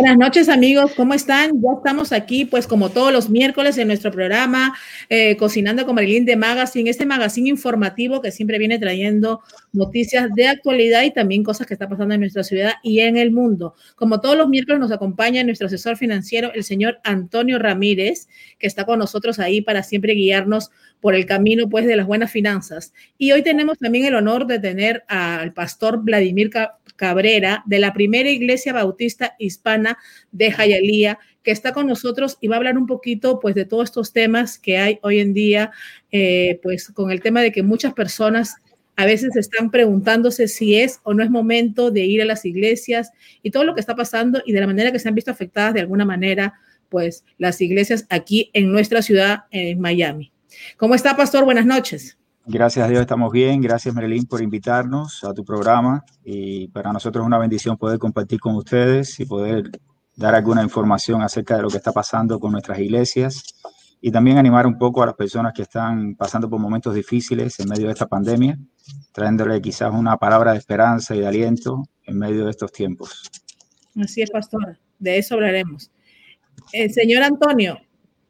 Buenas noches amigos, ¿cómo están? Ya estamos aquí, pues como todos los miércoles en nuestro programa eh, Cocinando con Marilyn de Magazine, este magazine informativo que siempre viene trayendo noticias de actualidad y también cosas que están pasando en nuestra ciudad y en el mundo. Como todos los miércoles nos acompaña nuestro asesor financiero, el señor Antonio Ramírez, que está con nosotros ahí para siempre guiarnos por el camino pues de las buenas finanzas. Y hoy tenemos también el honor de tener al pastor Vladimir Cabrera de la primera iglesia bautista hispana de Jayalía, que está con nosotros y va a hablar un poquito pues de todos estos temas que hay hoy en día, eh, pues con el tema de que muchas personas a veces están preguntándose si es o no es momento de ir a las iglesias y todo lo que está pasando y de la manera que se han visto afectadas de alguna manera pues las iglesias aquí en nuestra ciudad, en Miami. ¿Cómo está, Pastor? Buenas noches. Gracias a Dios estamos bien. Gracias, Marilyn, por invitarnos a tu programa. Y para nosotros es una bendición poder compartir con ustedes y poder dar alguna información acerca de lo que está pasando con nuestras iglesias y también animar un poco a las personas que están pasando por momentos difíciles en medio de esta pandemia, trayéndole quizás una palabra de esperanza y de aliento en medio de estos tiempos. Así es, pastora. De eso hablaremos. El señor Antonio,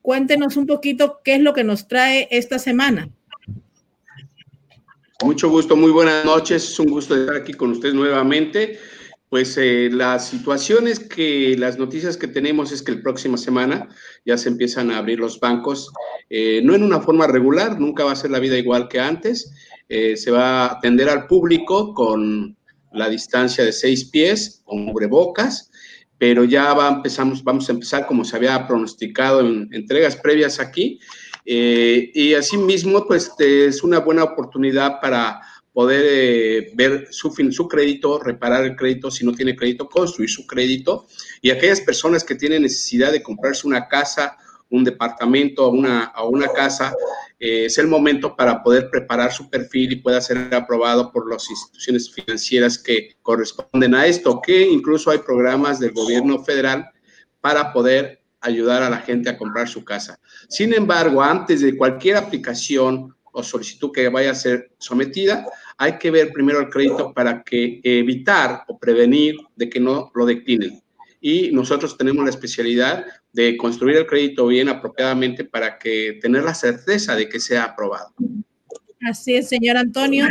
cuéntenos un poquito qué es lo que nos trae esta semana. Mucho gusto, muy buenas noches. Es un gusto estar aquí con ustedes nuevamente. Pues eh, las situaciones que, las noticias que tenemos es que la próxima semana ya se empiezan a abrir los bancos, eh, no en una forma regular, nunca va a ser la vida igual que antes. Eh, se va a atender al público con la distancia de seis pies, con cubrebocas, pero ya va, empezamos, vamos a empezar como se había pronosticado en entregas previas aquí, eh, y asimismo, pues es una buena oportunidad para poder eh, ver su, su crédito, reparar el crédito, si no tiene crédito, construir su crédito. Y aquellas personas que tienen necesidad de comprarse una casa, un departamento o una, una casa, eh, es el momento para poder preparar su perfil y pueda ser aprobado por las instituciones financieras que corresponden a esto, que incluso hay programas del gobierno federal para poder ayudar a la gente a comprar su casa. Sin embargo, antes de cualquier aplicación o solicitud que vaya a ser sometida, hay que ver primero el crédito para que evitar o prevenir de que no lo declinen. Y nosotros tenemos la especialidad de construir el crédito bien apropiadamente para que tener la certeza de que sea aprobado. Así es, señor Antonio.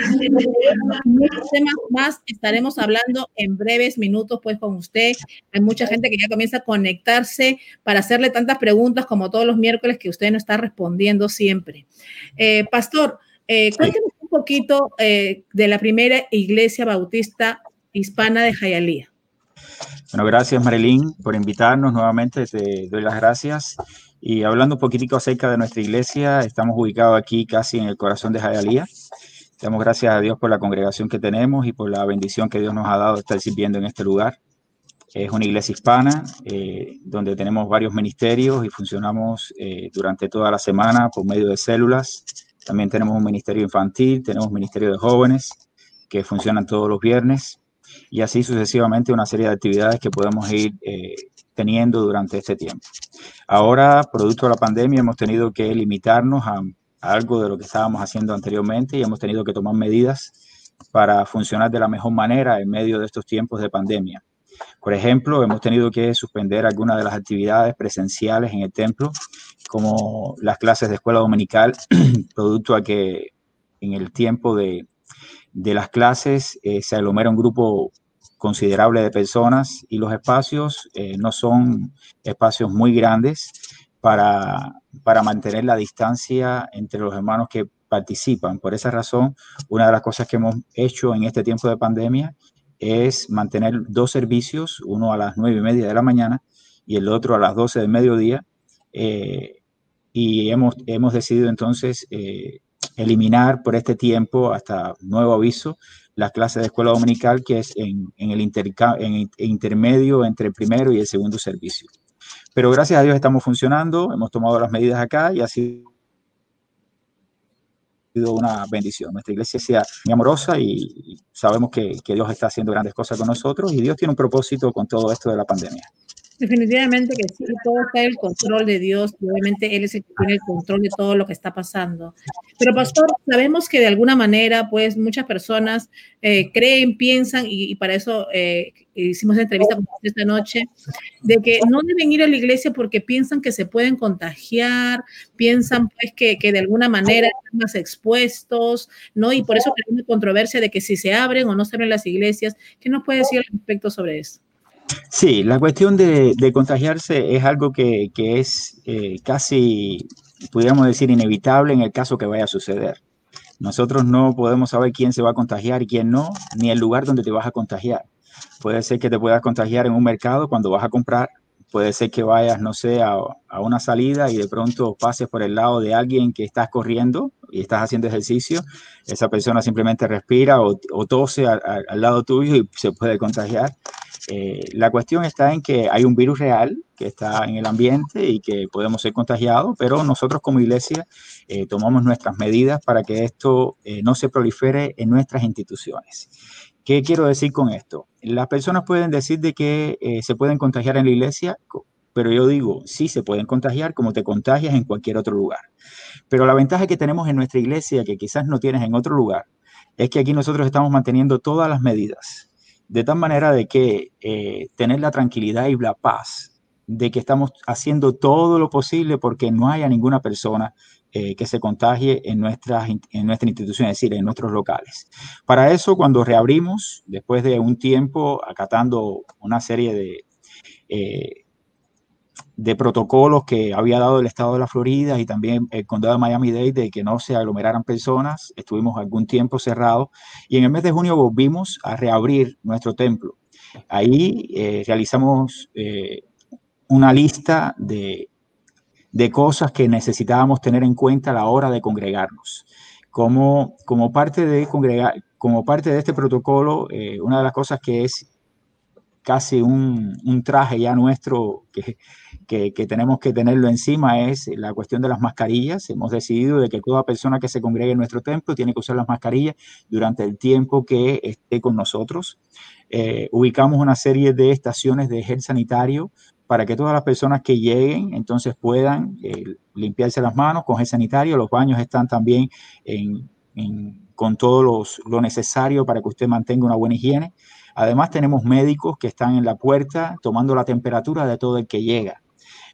Muchos temas más estaremos hablando en breves minutos, pues, con usted. Hay mucha gente que ya comienza a conectarse para hacerle tantas preguntas como todos los miércoles que usted no está respondiendo siempre. Eh, pastor, eh, cuéntenos un poquito eh, de la primera iglesia bautista hispana de Jayalía. Bueno, gracias Marilyn por invitarnos nuevamente. Te doy las gracias. Y hablando un poquitico acerca de nuestra iglesia, estamos ubicados aquí casi en el corazón de Jayalía. Damos gracias a Dios por la congregación que tenemos y por la bendición que Dios nos ha dado de estar sirviendo en este lugar. Es una iglesia hispana eh, donde tenemos varios ministerios y funcionamos eh, durante toda la semana por medio de células. También tenemos un ministerio infantil, tenemos un ministerio de jóvenes que funcionan todos los viernes y así sucesivamente una serie de actividades que podemos ir eh, teniendo durante este tiempo. Ahora, producto de la pandemia, hemos tenido que limitarnos a, algo de lo que estábamos haciendo anteriormente y hemos tenido que tomar medidas para funcionar de la mejor manera en medio de estos tiempos de pandemia. Por ejemplo, hemos tenido que suspender algunas de las actividades presenciales en el templo, como las clases de escuela dominical, producto a que en el tiempo de, de las clases eh, se aglomera un grupo considerable de personas y los espacios eh, no son espacios muy grandes para, para mantener la distancia entre los hermanos que participan. Por esa razón, una de las cosas que hemos hecho en este tiempo de pandemia es mantener dos servicios, uno a las nueve y media de la mañana y el otro a las doce del mediodía. Eh, y hemos, hemos decidido entonces eh, eliminar por este tiempo, hasta nuevo aviso, las clases de escuela dominical, que es en, el en intermedio entre el primero y el segundo servicio. Pero gracias a Dios estamos funcionando, hemos tomado las medidas acá y ha sido una bendición. Nuestra iglesia sea muy amorosa y sabemos que, que Dios está haciendo grandes cosas con nosotros y Dios tiene un propósito con todo esto de la pandemia. Definitivamente que sí, todo está en el control de Dios y obviamente Él es el que tiene el control de todo lo que está pasando. Pero pastor, sabemos que de alguna manera, pues muchas personas eh, creen, piensan y, para eso eh, hicimos la entrevista con esta noche, de que no deben ir a la iglesia porque piensan que se pueden contagiar, piensan pues que, que de alguna manera están más expuestos, ¿no? Y por eso hay una controversia de que si se abren o no se abren las iglesias. ¿Qué nos puede decir al respecto sobre eso? Sí, la cuestión de, contagiarse es algo que, es eh, casi, pudiéramos decir, inevitable en el caso que vaya a suceder. Nosotros no podemos saber quién se va a contagiar y quién no, ni el lugar donde te vas a contagiar. Puede ser que te puedas contagiar en un mercado cuando vas a comprar, puede ser que vayas, no sé, a, una salida y de pronto pases por el lado de alguien que estás corriendo y estás haciendo ejercicio, esa persona simplemente respira o, tose al lado tuyo y se puede contagiar. Eh, la cuestión está en que hay un virus real que está en el ambiente y que podemos ser contagiados, pero nosotros como iglesia eh, tomamos nuestras medidas para que esto eh, no se prolifere en nuestras instituciones. ¿Qué quiero decir con esto? Las personas pueden decir de que se pueden contagiar en la iglesia, pero yo digo, sí se pueden contagiar como te contagias en cualquier otro lugar. Pero la ventaja que tenemos en nuestra iglesia, que quizás no tienes en otro lugar, es que aquí nosotros estamos manteniendo todas las medidas de tal manera de que eh, tener la tranquilidad y la paz de que estamos haciendo todo lo posible porque no haya ninguna persona eh, que se contagie en, nuestras, en nuestra institución, es decir, en nuestros locales. Para eso, cuando reabrimos, después de un tiempo acatando una serie de eh, de protocolos que había dado el estado de la Florida y también el condado de Miami-Dade de que no se aglomeraran personas. Estuvimos algún tiempo cerrados y en el mes de junio volvimos a reabrir nuestro templo. Ahí eh, realizamos eh, una lista de, de, cosas que necesitábamos tener en cuenta a la hora de congregarnos. Como, como, parte, de congregar, como parte de este protocolo, eh, una de las cosas que es casi un, un traje ya nuestro que, que, tenemos que tenerlo encima es la cuestión de las mascarillas. Hemos decidido de que toda persona que se congregue en nuestro templo tiene que usar las mascarillas durante el tiempo que esté con nosotros. Eh, ubicamos una serie de estaciones de gel sanitario para que todas las personas que lleguen entonces puedan eh, limpiarse las manos con gel sanitario. Los baños están también con todo los, lo necesario para que usted mantenga una buena higiene. Además, tenemos médicos que están en la puerta tomando la temperatura de todo el que llega.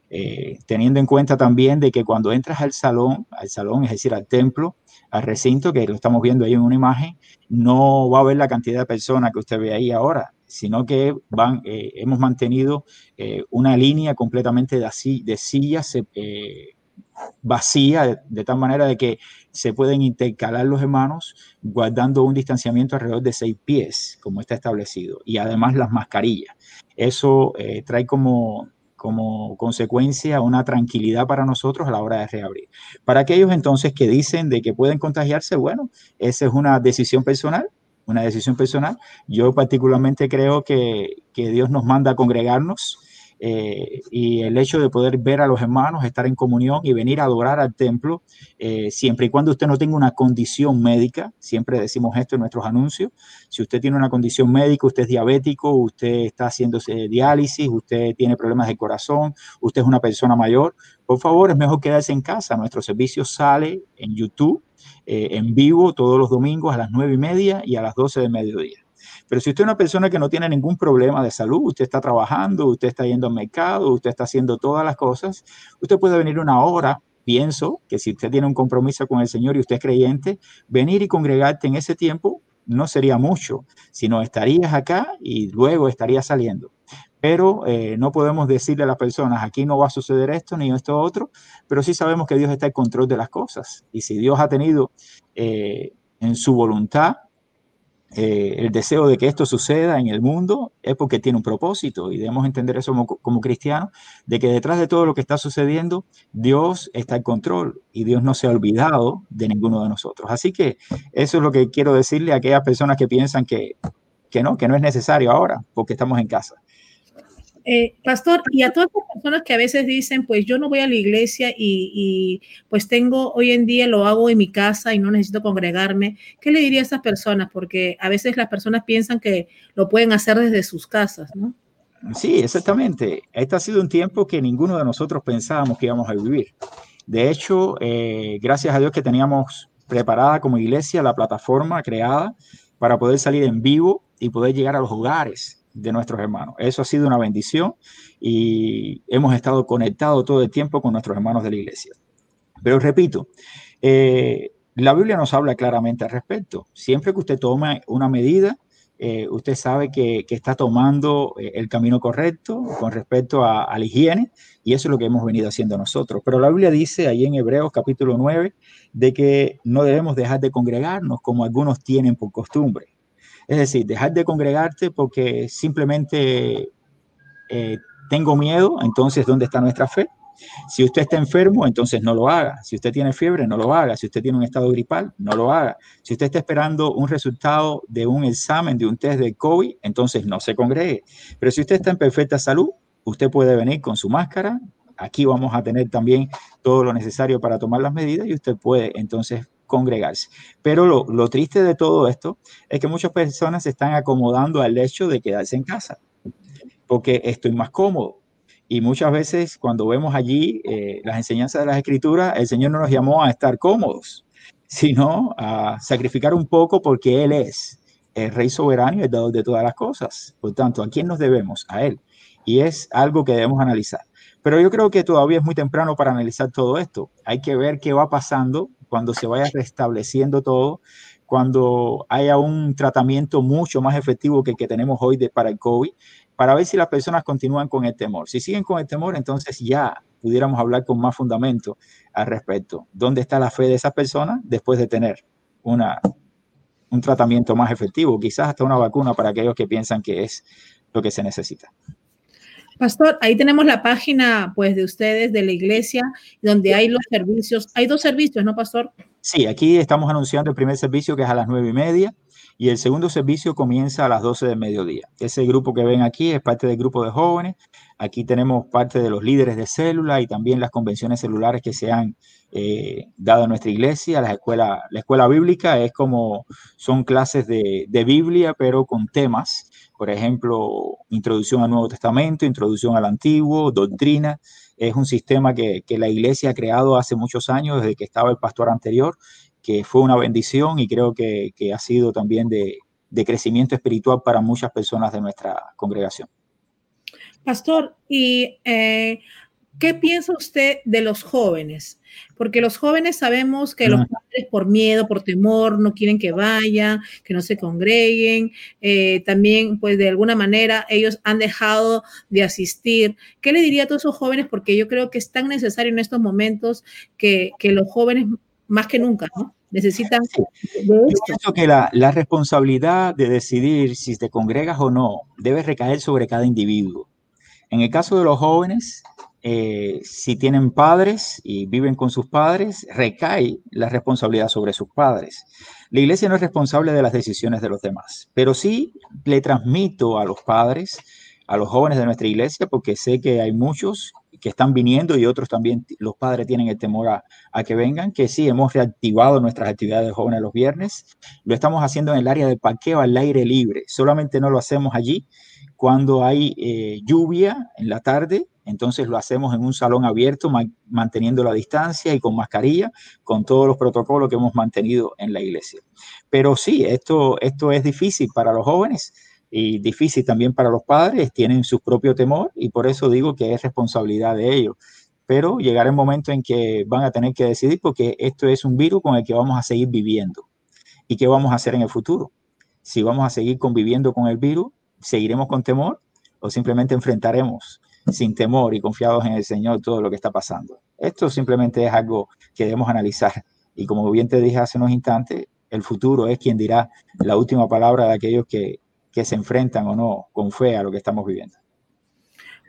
Eh, teniendo en cuenta también de que cuando entras al salón, al salón, es decir, al templo, al recinto, que lo estamos viendo ahí en una imagen, no va a ver la cantidad de personas que usted ve ahí ahora, sino que eh, hemos mantenido eh, una línea completamente de, de sillas vacía, de, tal manera de que se pueden intercalar los hermanos guardando un distanciamiento alrededor de seis pies, como está establecido, y además las mascarillas. Eso trae como como consecuencia una tranquilidad para nosotros a la hora de reabrir. Para aquellos entonces que dicen de que pueden contagiarse, bueno, esa es una decisión personal, una decisión personal. Yo particularmente creo que, que Dios nos manda a congregarnos eh, y el hecho de poder ver a los hermanos, estar en comunión y venir a adorar al templo, eh, siempre y cuando usted no tenga una condición médica, siempre decimos esto en nuestros anuncios, si usted tiene una condición médica, usted es diabético, usted está haciéndose diálisis, usted tiene problemas de corazón, usted es una persona mayor, por favor, es mejor quedarse en casa. Nuestro servicio sale en YouTube, eh, en vivo, todos los domingos a las nueve y media y a las 12 de mediodía. Pero si usted es una persona que no tiene ningún problema de salud, usted está trabajando, usted está yendo al mercado, usted está haciendo todas las cosas, usted puede venir una hora pienso que si usted tiene un compromiso con el Señor y usted es creyente, venir y congregarte en ese tiempo no sería mucho, sino estarías acá y luego estarías saliendo. Pero eh, no podemos decirle a las personas, aquí no va a suceder esto ni esto otro, pero sí sabemos que Dios está en control de las cosas. Y si Dios ha tenido eh, en su voluntad eh, el deseo de que esto suceda en el mundo es porque tiene un propósito y debemos entender eso como, cristianos, de que detrás de todo lo que está sucediendo, Dios está en control y Dios no se ha olvidado de ninguno de nosotros. Así que eso es lo que quiero decirle a aquellas personas que piensan que, que no, que no es necesario ahora porque estamos en casa. Eh, pastor, y a todas las personas que a veces dicen, pues yo no voy a la iglesia y, pues tengo, hoy en día lo hago en mi casa y no necesito congregarme, ¿qué le diría a esas personas? Porque a veces las personas piensan que lo pueden hacer desde sus casas, ¿no? Sí, exactamente. Este ha sido un tiempo que ninguno de nosotros pensábamos que íbamos a vivir. De hecho, eh, gracias a Dios que teníamos preparada como iglesia la plataforma creada para poder salir en vivo y poder llegar a los hogares de nuestros hermanos. Eso ha sido una bendición y hemos estado conectados todo el tiempo con nuestros hermanos de la iglesia. Pero repito, eh, la Biblia nos habla claramente al respecto. Siempre que usted toma una medida, eh, usted sabe que, está tomando eh, el camino correcto con respecto a, a, la higiene y eso es lo que hemos venido haciendo nosotros. Pero la Biblia dice ahí en Hebreos capítulo 9 de que no debemos dejar de congregarnos como algunos tienen por costumbre. Es decir, dejar de congregarte porque simplemente eh, tengo miedo, entonces ¿dónde está nuestra fe? Si usted está enfermo, entonces no lo haga. Si usted tiene fiebre, no lo haga. Si usted tiene un estado gripal, no lo haga. Si usted está esperando un resultado de un examen, de un test de COVID, entonces no se congregue. Pero si usted está en perfecta salud, usted puede venir con su máscara. Aquí vamos a tener también todo lo necesario para tomar las medidas y usted puede entonces congregarse. Pero lo, triste de todo esto es que muchas personas se están acomodando al hecho de quedarse en casa, porque estoy más cómodo. Y muchas veces cuando vemos allí eh, las enseñanzas de las escrituras, el Señor no nos llamó a estar cómodos, sino a sacrificar un poco porque Él es el Rey soberano y el dador de todas las cosas. Por tanto, ¿a quién nos debemos? A Él. Y es algo que debemos analizar. Pero yo creo que todavía es muy temprano para analizar todo esto. Hay que ver qué va pasando cuando se vaya restableciendo todo, cuando haya un tratamiento mucho más efectivo que el que tenemos hoy de, para el COVID, para ver si las personas continúan con el temor. Si siguen con el temor, entonces ya pudiéramos hablar con más fundamento al respecto. ¿Dónde está la fe de esas personas después de tener una, un tratamiento más efectivo? Quizás hasta una vacuna para aquellos que piensan que es lo que se necesita. Pastor, ahí tenemos la página pues de ustedes de la iglesia donde hay los servicios. Hay dos servicios, ¿no, Pastor? Sí, aquí estamos anunciando el primer servicio que es a las nueve y media y el segundo servicio comienza a las 12 del mediodía. Ese grupo que ven aquí es parte del grupo de jóvenes. Aquí tenemos parte de los líderes de célula y también las convenciones celulares que se han eh, dado en nuestra iglesia. La escuela, la escuela bíblica es como son clases de, de Biblia, pero con temas por ejemplo, introducción al Nuevo Testamento, introducción al Antiguo, doctrina. Es un sistema que, que la iglesia ha creado hace muchos años, desde que estaba el pastor anterior, que fue una bendición y creo que, que ha sido también de, de crecimiento espiritual para muchas personas de nuestra congregación. Pastor, y eh, ¿Qué piensa usted de los jóvenes? Porque los jóvenes sabemos que los padres por miedo, por temor, no quieren que vayan, que no se congreguen. Eh, también, pues de alguna manera, ellos han dejado de asistir. ¿Qué le diría a todos esos jóvenes? Porque yo creo que es tan necesario en estos momentos que, que los jóvenes, más que nunca, ¿no? Necesitan... Yo pienso que la, la responsabilidad de decidir si te congregas o no debe recaer sobre cada individuo. En el caso de los jóvenes, eh, si tienen padres y viven con sus padres, recae la responsabilidad sobre sus padres. La iglesia no es responsable de las decisiones de los demás, pero sí le transmito a los padres, a los jóvenes de nuestra iglesia, porque sé que hay muchos que están viniendo y otros también, los padres tienen el temor a, que vengan, que sí, hemos reactivado nuestras actividades de jóvenes los viernes, lo estamos haciendo en el área de parqueo al aire libre, solamente no lo hacemos allí cuando hay eh, lluvia en la tarde entonces lo hacemos en un salón abierto, manteniendo la distancia y con mascarilla, con todos los protocolos que hemos mantenido en la iglesia. Pero sí, esto, esto es difícil para los jóvenes y difícil también para los padres, tienen su propio temor y por eso digo que es responsabilidad de ellos. Pero llegará el momento en que van a tener que decidir porque esto es un virus con el que vamos a seguir viviendo. ¿Y qué vamos a hacer en el futuro? Si vamos a seguir conviviendo con el virus, ¿seguiremos con temor o simplemente enfrentaremos sin temor y confiados en el Señor todo lo que está pasando. Esto simplemente es algo que debemos analizar. Y como bien te dije hace unos instantes, el futuro es quien dirá la última palabra de aquellos que, que se enfrentan o no con fe a lo que estamos viviendo.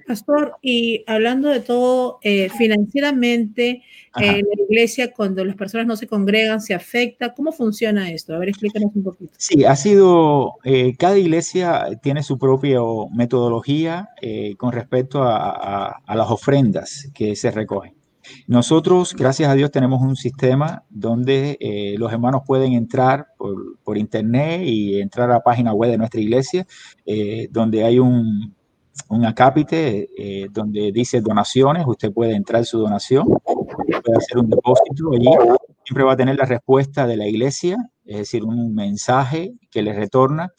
Pastor, y hablando de todo, eh, financieramente, eh, la iglesia, cuando las personas no se congregan, se afecta. ¿Cómo funciona esto? A ver, explícanos un poquito. Sí, ha sido, eh, cada iglesia tiene su propia metodología eh, con respecto a, a, a, las ofrendas que se recogen. Nosotros, gracias a Dios, tenemos un sistema donde eh, los hermanos pueden entrar por, por, internet y entrar a la página web de nuestra iglesia, donde hay un un acápite eh, donde dice donaciones, usted puede entrar su donación, puede hacer un depósito allí, siempre va a tener la respuesta de la iglesia, es decir, un mensaje que le retorna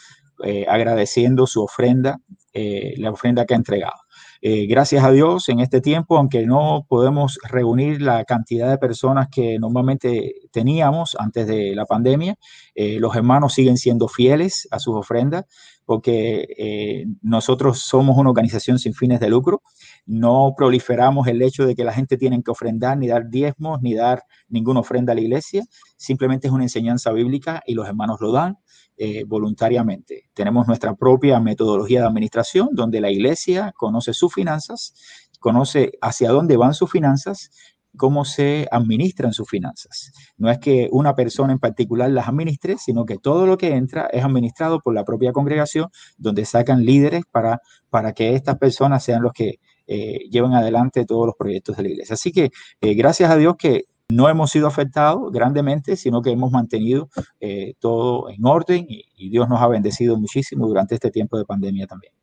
eh, agradeciendo su ofrenda, eh, la ofrenda que ha entregado. gracias a Dios en este tiempo, aunque no podemos reunir la cantidad de personas que normalmente teníamos antes de la pandemia, los hermanos siguen siendo fieles a sus ofrendas porque eh, nosotros somos una organización sin fines de lucro, no proliferamos el hecho de que la gente tiene que ofrendar, ni dar diezmos, ni dar ninguna ofrenda a la iglesia, simplemente es una enseñanza bíblica y los hermanos lo dan eh, voluntariamente. Tenemos nuestra propia metodología de administración donde la iglesia conoce sus finanzas, conoce hacia dónde van sus finanzas cómo se administran sus finanzas. No es que una persona en particular las administre, sino que todo lo que entra es administrado por la propia congregación, donde sacan líderes para, para que estas personas sean los que eh, lleven adelante todos los proyectos de la iglesia. Así que eh, gracias a Dios que no hemos sido afectados grandemente, sino que hemos mantenido eh, todo en orden y Dios nos ha bendecido muchísimo durante este tiempo de pandemia también.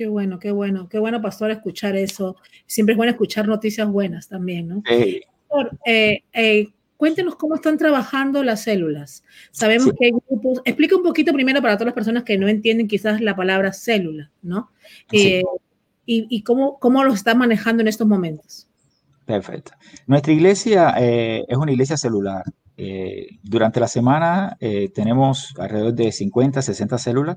Qué bueno, qué bueno, qué bueno, pastor, escuchar eso. Siempre es bueno escuchar noticias buenas también, ¿no? Pastor, eh, eh, cuéntenos cómo están trabajando las células. Sabemos que hay grupos. Explica un poquito primero para todas las personas que no entienden quizás la palabra célula, ¿no? Eh, y, y cómo, cómo lo están manejando en estos momentos. Perfecto. Nuestra iglesia es una iglesia celular. Eh, durante la semana eh, tenemos alrededor de 50, 60 células.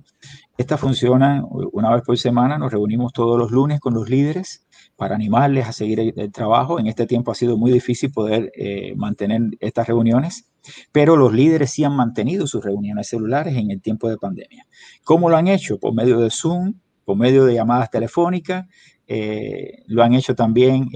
Esta funciona una vez por semana. Nos reunimos todos los lunes con los líderes para animarles a seguir el, trabajo. En este tiempo ha sido muy difícil poder eh, mantener estas reuniones, pero los líderes sí han mantenido sus reuniones celulares en el tiempo de pandemia. ¿Cómo lo han hecho? Por medio de Zoom, por medio de llamadas telefónicas. lo han hecho también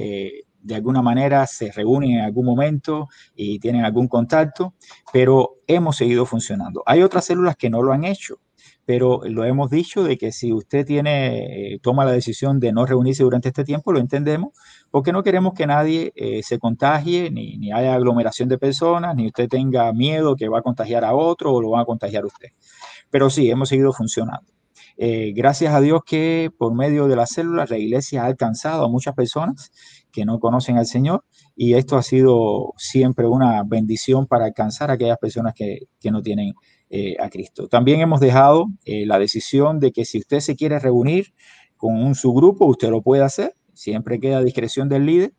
de alguna manera se reúnen en algún momento y tienen algún contacto, pero hemos seguido funcionando. Hay otras células que no lo han hecho, pero lo hemos dicho de que si usted tiene, eh, toma la decisión de no reunirse durante este tiempo, lo entendemos, porque no queremos que nadie eh, se contagie, ni, ni, haya aglomeración de personas, ni usted tenga miedo que va a contagiar a otro o lo va a contagiar a usted. Pero sí, hemos seguido funcionando. Eh, gracias a Dios que por medio de las células la iglesia ha alcanzado a muchas personas que no conocen al Señor y esto ha sido siempre una bendición para alcanzar a aquellas personas que, no tienen eh, a Cristo. También hemos dejado eh, la decisión de que si usted se quiere reunir con un subgrupo, usted lo puede hacer, siempre queda a discreción del líder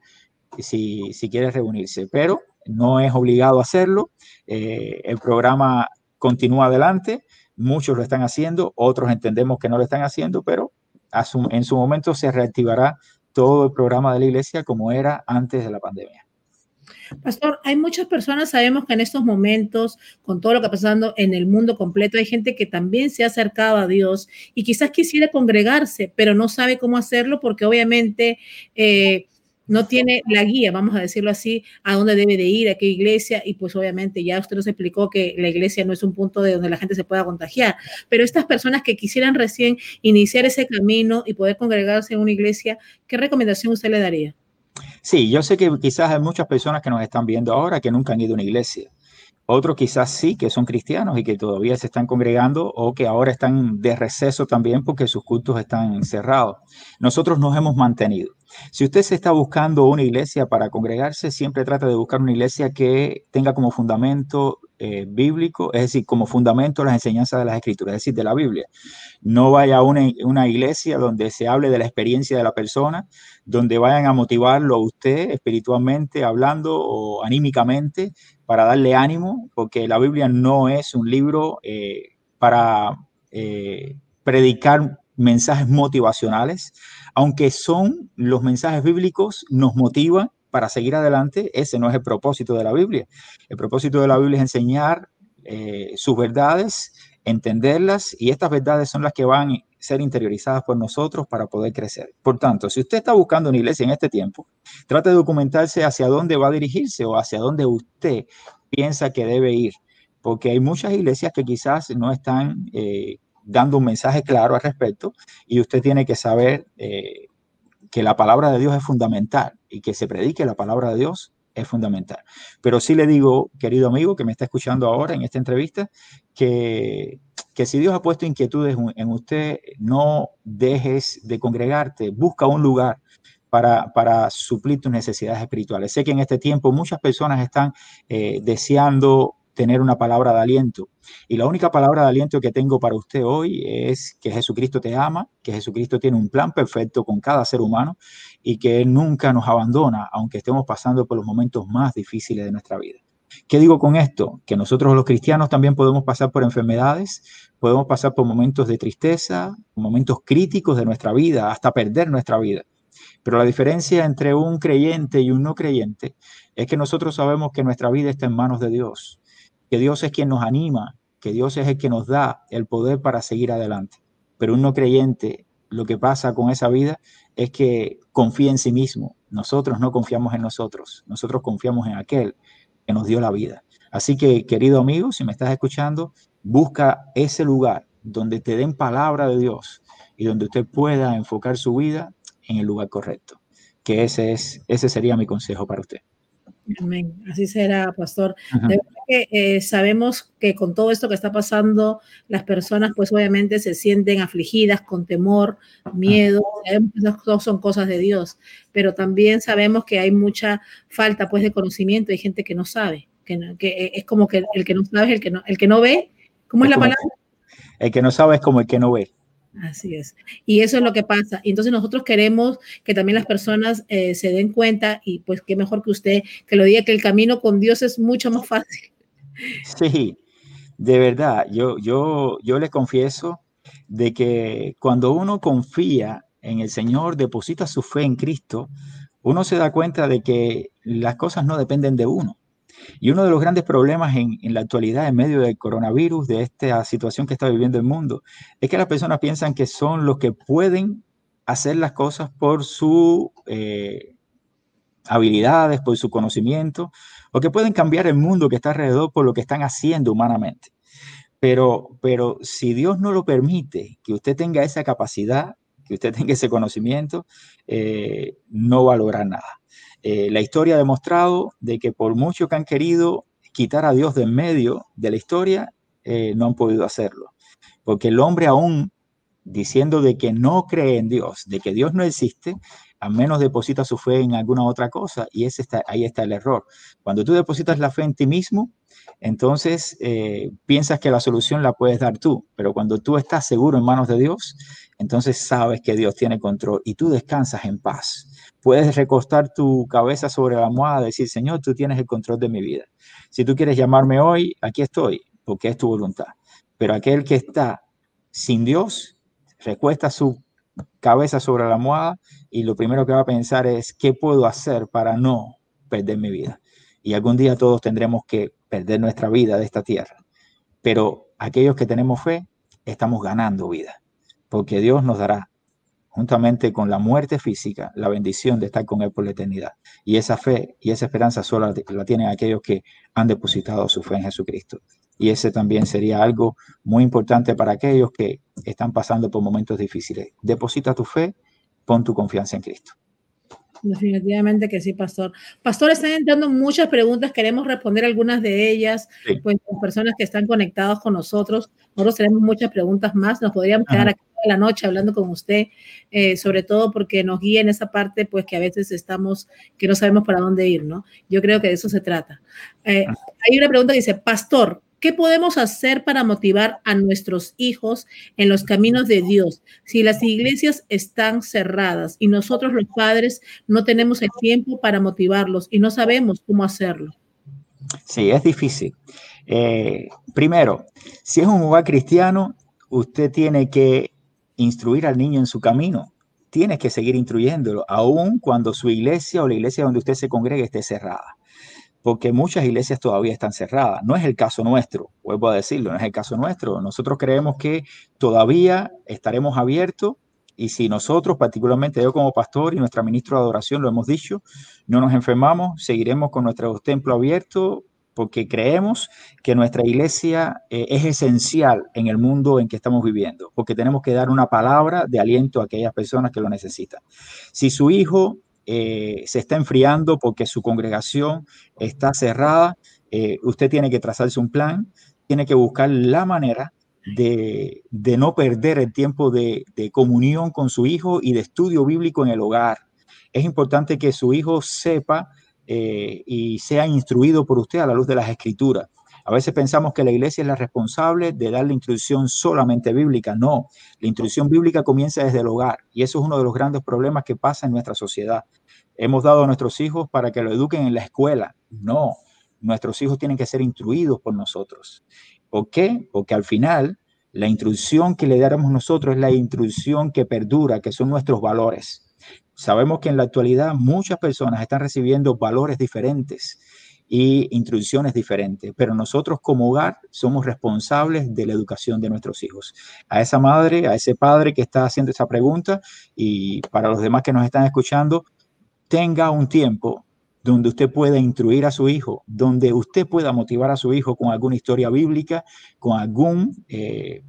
si, si quiere reunirse, pero no es obligado a hacerlo. el programa continúa adelante Muchos lo están haciendo, otros entendemos que no lo están haciendo, pero en su momento se reactivará todo el programa de la iglesia como era antes de la pandemia. Pastor, hay muchas personas, sabemos que en estos momentos, con todo lo que está pasando en el mundo completo, hay gente que también se ha acercado a Dios y quizás quisiera congregarse, pero no sabe cómo hacerlo porque obviamente eh, no tiene la guía, vamos a decirlo así, a dónde debe de ir, a qué iglesia, y pues obviamente ya usted nos explicó que la iglesia no es un punto de donde la gente se pueda contagiar, pero estas personas que quisieran recién iniciar ese camino y poder congregarse en una iglesia, ¿qué recomendación usted le daría? Sí, yo sé que quizás hay muchas personas que nos están viendo ahora que nunca han ido a una iglesia. Otros quizás sí, que son cristianos y que todavía se están congregando o que ahora están de receso también porque sus cultos están cerrados. Nosotros nos hemos mantenido. Si usted se está buscando una iglesia para congregarse, siempre trata de buscar una iglesia que tenga como fundamento eh, bíblico, es decir, como fundamento las enseñanzas de las escrituras, es decir, de la Biblia. No vaya a una, iglesia donde se hable de la experiencia de la persona, donde vayan a motivarlo a usted espiritualmente, hablando o anímicamente, para darle ánimo, porque la Biblia no es un libro eh, para eh, predicar mensajes motivacionales, aunque son los mensajes bíblicos, nos motivan para seguir adelante, ese no es el propósito de la Biblia. El propósito de la Biblia es enseñar eh, sus verdades, entenderlas y estas verdades son las que van a ser interiorizadas por nosotros para poder crecer. Por tanto, si usted está buscando una iglesia en este tiempo, trate de documentarse hacia dónde va a dirigirse o hacia dónde usted piensa que debe ir, porque hay muchas iglesias que quizás no están eh, dando un mensaje claro al respecto y usted tiene que saber eh, que la palabra de Dios es fundamental y que se predique la palabra de Dios es fundamental. Pero sí le digo, querido amigo que me está escuchando ahora en esta entrevista, que, que si Dios ha puesto inquietudes en usted, no dejes de congregarte, busca un lugar para, para suplir tus necesidades espirituales. Sé que en este tiempo muchas personas están eh, deseando tener una palabra de aliento. Y la única palabra de aliento que tengo para usted hoy es que Jesucristo te ama, que Jesucristo tiene un plan perfecto con cada ser humano y que Él nunca nos abandona, aunque estemos pasando por los momentos más difíciles de nuestra vida. ¿Qué digo con esto? Que nosotros los cristianos también podemos pasar por enfermedades, podemos pasar por momentos de tristeza, momentos críticos de nuestra vida, hasta perder nuestra vida. Pero la diferencia entre un creyente y un no creyente es que nosotros sabemos que nuestra vida está en manos de Dios, que Dios es quien nos anima, que Dios es el que nos da el poder para seguir adelante. Pero un no creyente, lo que pasa con esa vida es que confía en sí mismo. Nosotros no confiamos en nosotros, nosotros confiamos en aquel que nos dio la vida. Así que, querido amigo, si me estás escuchando, busca ese lugar donde te den palabra de Dios y donde usted pueda enfocar su vida en el lugar correcto. Que ese, es, ese sería mi consejo para usted. Amén. Así será, pastor. que, eh, sabemos que con todo esto que está pasando, las personas pues obviamente se sienten afligidas, con temor, miedo. Sabemos que son cosas de Dios, pero también sabemos que hay mucha falta pues de conocimiento. Hay gente que no sabe, que, que es como que el que no sabe es el que no, el que no ve. ¿Cómo es, la palabra? El que no sabe es como el que no ve. Así es. Y eso es lo que pasa. Entonces nosotros queremos que también las personas eh, se den cuenta y pues qué mejor que usted que lo diga que el camino con Dios es mucho más fácil. Sí, de verdad. Yo, yo, yo le confieso de que cuando uno confía en el Señor, deposita su fe en Cristo, uno se da cuenta de que las cosas no dependen de uno. Y uno de los grandes problemas en, la actualidad, en medio del coronavirus, de esta situación que está viviendo el mundo, es que las personas piensan que son los que pueden hacer las cosas por sus eh, habilidades, por su conocimiento, o que pueden cambiar el mundo que está alrededor por lo que están haciendo humanamente. Pero, pero si Dios no lo permite, que usted tenga esa capacidad, que usted tenga ese conocimiento, eh, no va nada. Eh, la historia ha demostrado de que por mucho que han querido quitar a Dios de en medio de la historia, eh, no han podido hacerlo. Porque el hombre aún diciendo de que no cree en Dios, de que Dios no existe, al menos deposita su fe en alguna otra cosa y ese está, ahí está el error. Cuando tú depositas la fe en ti mismo, entonces eh, piensas que la solución la puedes dar tú, pero cuando tú estás seguro en manos de Dios, entonces sabes que Dios tiene control y tú descansas en paz. Puedes recostar tu cabeza sobre la almohada y decir, Señor, tú tienes el control de mi vida. Si tú quieres llamarme hoy, aquí estoy, porque es tu voluntad. Pero aquel que está sin Dios, recuesta su cabeza sobre la almohada y lo primero que va a pensar es, ¿qué puedo hacer para no perder mi vida? Y algún día todos tendremos que perder nuestra vida de esta tierra. Pero aquellos que tenemos fe, estamos ganando vida, porque Dios nos dará juntamente con la muerte física, la bendición de estar con Él por la eternidad. Y esa fe y esa esperanza solo la tienen aquellos que han depositado su fe en Jesucristo. Y ese también sería algo muy importante para aquellos que están pasando por momentos difíciles. Deposita tu fe, pon tu confianza en Cristo. Definitivamente que sí, pastor. Pastor, están entrando muchas preguntas, queremos responder algunas de ellas, pues las personas que están conectados con nosotros, nosotros tenemos muchas preguntas más, nos podríamos quedar aquí toda la noche hablando con usted, eh, sobre todo porque nos guía en esa parte, pues que a veces estamos, que no sabemos para dónde ir, ¿no? Yo creo que de eso se trata. Eh, hay una pregunta que dice, pastor, ¿Qué podemos hacer para motivar a nuestros hijos en los caminos de Dios si las iglesias están cerradas y nosotros los padres no tenemos el tiempo para motivarlos y no sabemos cómo hacerlo? Sí, es difícil. Eh, primero, si es un hogar cristiano, usted tiene que instruir al niño en su camino. Tiene que seguir instruyéndolo, aun cuando su iglesia o la iglesia donde usted se congregue esté cerrada porque muchas iglesias todavía están cerradas. No es el caso nuestro, vuelvo a decirlo, no es el caso nuestro. Nosotros creemos que todavía estaremos abiertos y si nosotros, particularmente yo como pastor y nuestra ministra de adoración, lo hemos dicho, no nos enfermamos, seguiremos con nuestro templo abierto porque creemos que nuestra iglesia eh, es esencial en el mundo en que estamos viviendo, porque tenemos que dar una palabra de aliento a aquellas personas que lo necesitan. Si su hijo eh, se está enfriando porque su congregación está cerrada, eh, usted tiene que trazarse un plan, tiene que buscar la manera de, no perder el tiempo de, comunión con su hijo y de estudio bíblico en el hogar. Es importante que su hijo sepa eh, y sea instruido por usted a la luz de las escrituras. A veces pensamos que la iglesia es la responsable de dar la instrucción solamente bíblica. No, la instrucción bíblica comienza desde el hogar y eso es uno de los grandes problemas que pasa en nuestra sociedad. Hemos dado a nuestros hijos para que lo eduquen en la escuela. No, nuestros hijos tienen que ser instruidos por nosotros. ¿Por qué? Porque al final la instrucción que le daremos nosotros es la instrucción que perdura, que son nuestros valores. Sabemos que en la actualidad muchas personas están recibiendo valores diferentes y instrucciones diferentes, pero nosotros como hogar somos responsables de la educación de nuestros hijos. A esa madre, a ese padre que está haciendo esa pregunta y para los demás que nos están escuchando, tenga un tiempo donde usted pueda instruir a su hijo, donde usted pueda motivar a su hijo con alguna historia bíblica, con algún eh,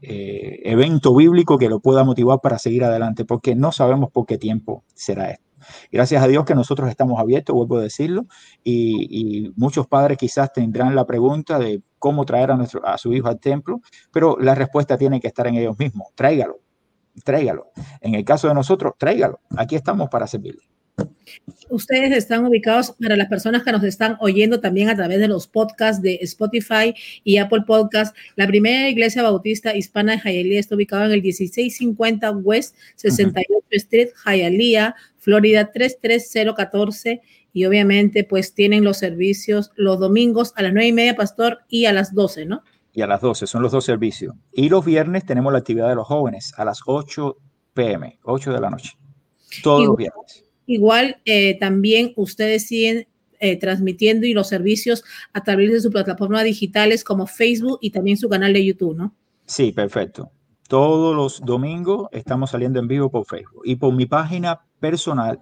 eh, evento bíblico que lo pueda motivar para seguir adelante, porque no sabemos por qué tiempo será esto. Gracias a Dios que nosotros estamos abiertos, vuelvo a decirlo, y, muchos padres quizás tendrán la pregunta de cómo traer a, nuestro, a su hijo al templo, pero la respuesta tiene que estar en ellos mismos. Tráigalo, tráigalo. En el caso de nosotros, tráigalo. Aquí estamos para servirle. Ustedes están ubicados para las personas que nos están oyendo también a través de los podcasts de Spotify y Apple Podcast. La primera iglesia bautista hispana de Hialeah está ubicada en el 1650 West 68 Street, Hialeah, Florida 33014. Y obviamente, pues tienen los servicios los domingos a las nueve y media, pastor, y a las 12, ¿no? Y a las 12, son los dos servicios. Y los viernes tenemos la actividad de los jóvenes a las 8 pm, 8 de la noche. Todos los viernes. Igual eh, también ustedes siguen eh, transmitiendo y los servicios a través de su plataforma digitales como Facebook y también su canal de YouTube, ¿no? Sí, perfecto. Todos los domingos estamos saliendo en vivo por Facebook y por mi página personal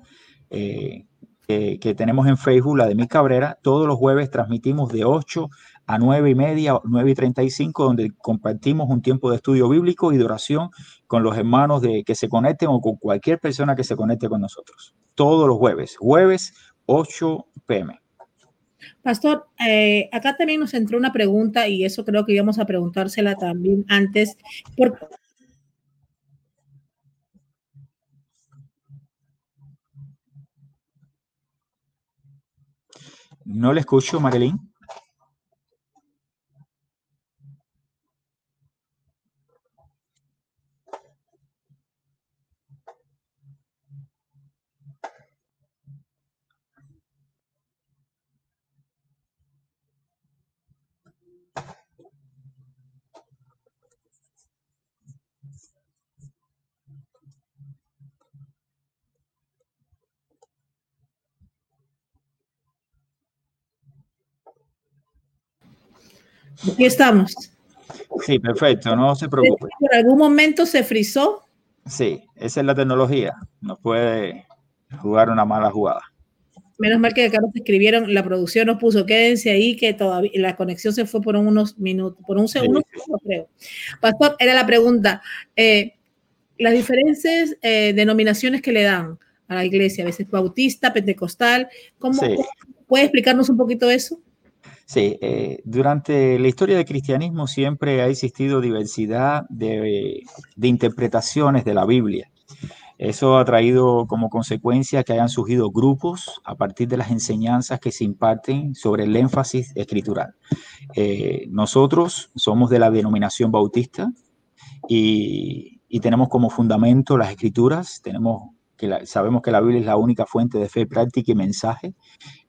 eh, que, tenemos en Facebook, la de Mi Cabrera, todos los jueves transmitimos de 8 a 9 y media, 9 y 35, donde compartimos un tiempo de estudio bíblico y de oración con los hermanos de que se conecten o con cualquier persona que se conecte con nosotros todos los jueves, jueves 8 pm. Pastor, eh, acá también nos entró una pregunta y eso creo que íbamos a preguntársela también antes. No le escucho, Marilyn. Aquí estamos. Sí, perfecto, no se preocupe. ¿Por algún momento se frizó? Sí, esa es la tecnología. No puede jugar una mala jugada. Menos mal que acá nos escribieron, la producción nos puso, quédense ahí, que todavía la conexión se fue por unos minutos, por un segundo, creo. Pastor, era la pregunta. Eh, las diferentes eh, denominaciones que le dan a la iglesia, a veces bautista, pentecostal, ¿cómo, ¿puede explicarnos un poquito eso? Sí, eh, durante la historia del cristianismo siempre ha existido diversidad de, interpretaciones de la Biblia. Eso ha traído como consecuencia que hayan surgido grupos a partir de las enseñanzas que se imparten sobre el énfasis escritural. Eh, nosotros somos de la denominación bautista y, tenemos como fundamento las escrituras, tenemos que sabemos que la Biblia es la única fuente de fe, práctica y mensaje.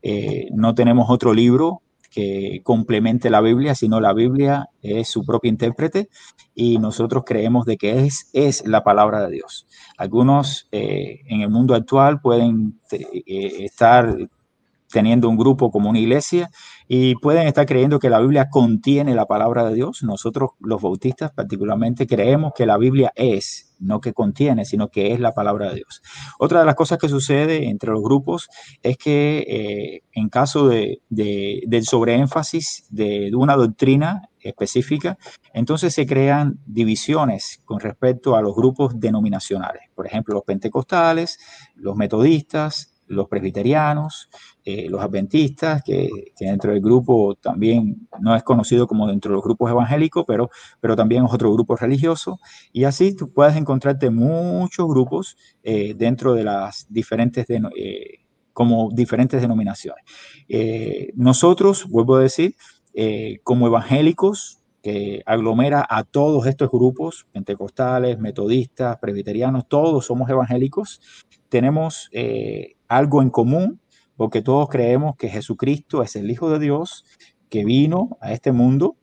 Eh, no tenemos otro libro que complemente la Biblia, sino la Biblia es su propio intérprete y nosotros creemos de que es, es la palabra de Dios. Algunos eh, en el mundo actual pueden eh, estar teniendo un grupo como una iglesia y pueden estar creyendo que la Biblia contiene la palabra de Dios. Nosotros los bautistas particularmente creemos que la Biblia es, no que contiene, sino que es la palabra de Dios. Otra de las cosas que sucede entre los grupos es que eh, en caso de, del sobreénfasis de, una doctrina específica, entonces se crean divisiones con respecto a los grupos denominacionales. Por ejemplo, los pentecostales, los metodistas, los presbiterianos, eh, los adventistas, que, dentro del grupo también no es conocido como dentro de los grupos evangélicos, pero, pero también es otro grupo religioso. Y así tú puedes encontrarte muchos grupos eh, dentro de las diferentes, como diferentes denominaciones. nosotros, vuelvo a decir, como evangélicos, que aglomera a todos estos grupos, pentecostales, metodistas, presbiterianos, todos somos evangélicos, tenemos eh, algo en común, porque todos creemos que Jesucristo es el Hijo de Dios que vino a este mundo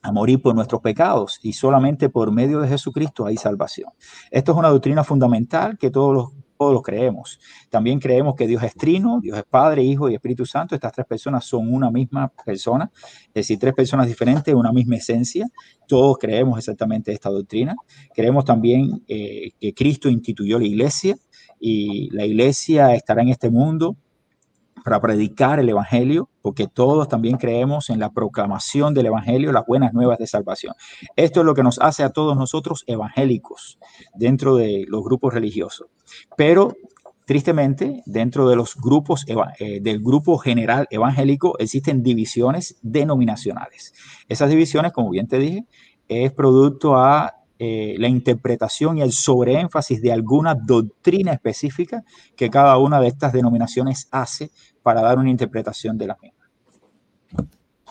a morir por nuestros pecados y solamente por medio de Jesucristo hay salvación. Esto es una doctrina fundamental que todos los todos lo creemos. También creemos que Dios es trino, Dios es Padre, Hijo y Espíritu Santo. Estas tres personas son una misma persona, es decir, tres personas diferentes, una misma esencia. Todos creemos exactamente esta doctrina. Creemos también eh, que Cristo instituyó la iglesia y la iglesia estará en este mundo para predicar el Evangelio, porque todos también creemos en la proclamación del Evangelio, las buenas nuevas de salvación. Esto es lo que nos hace a todos nosotros evangélicos dentro de los grupos religiosos. Pero tristemente, dentro de los grupos, eh, del grupo general evangélico, existen divisiones denominacionales. Esas divisiones, como bien te dije, es producto a eh, la interpretación y el sobreénfasis de alguna doctrina específica que cada una de estas denominaciones hace para dar una interpretación de la misma.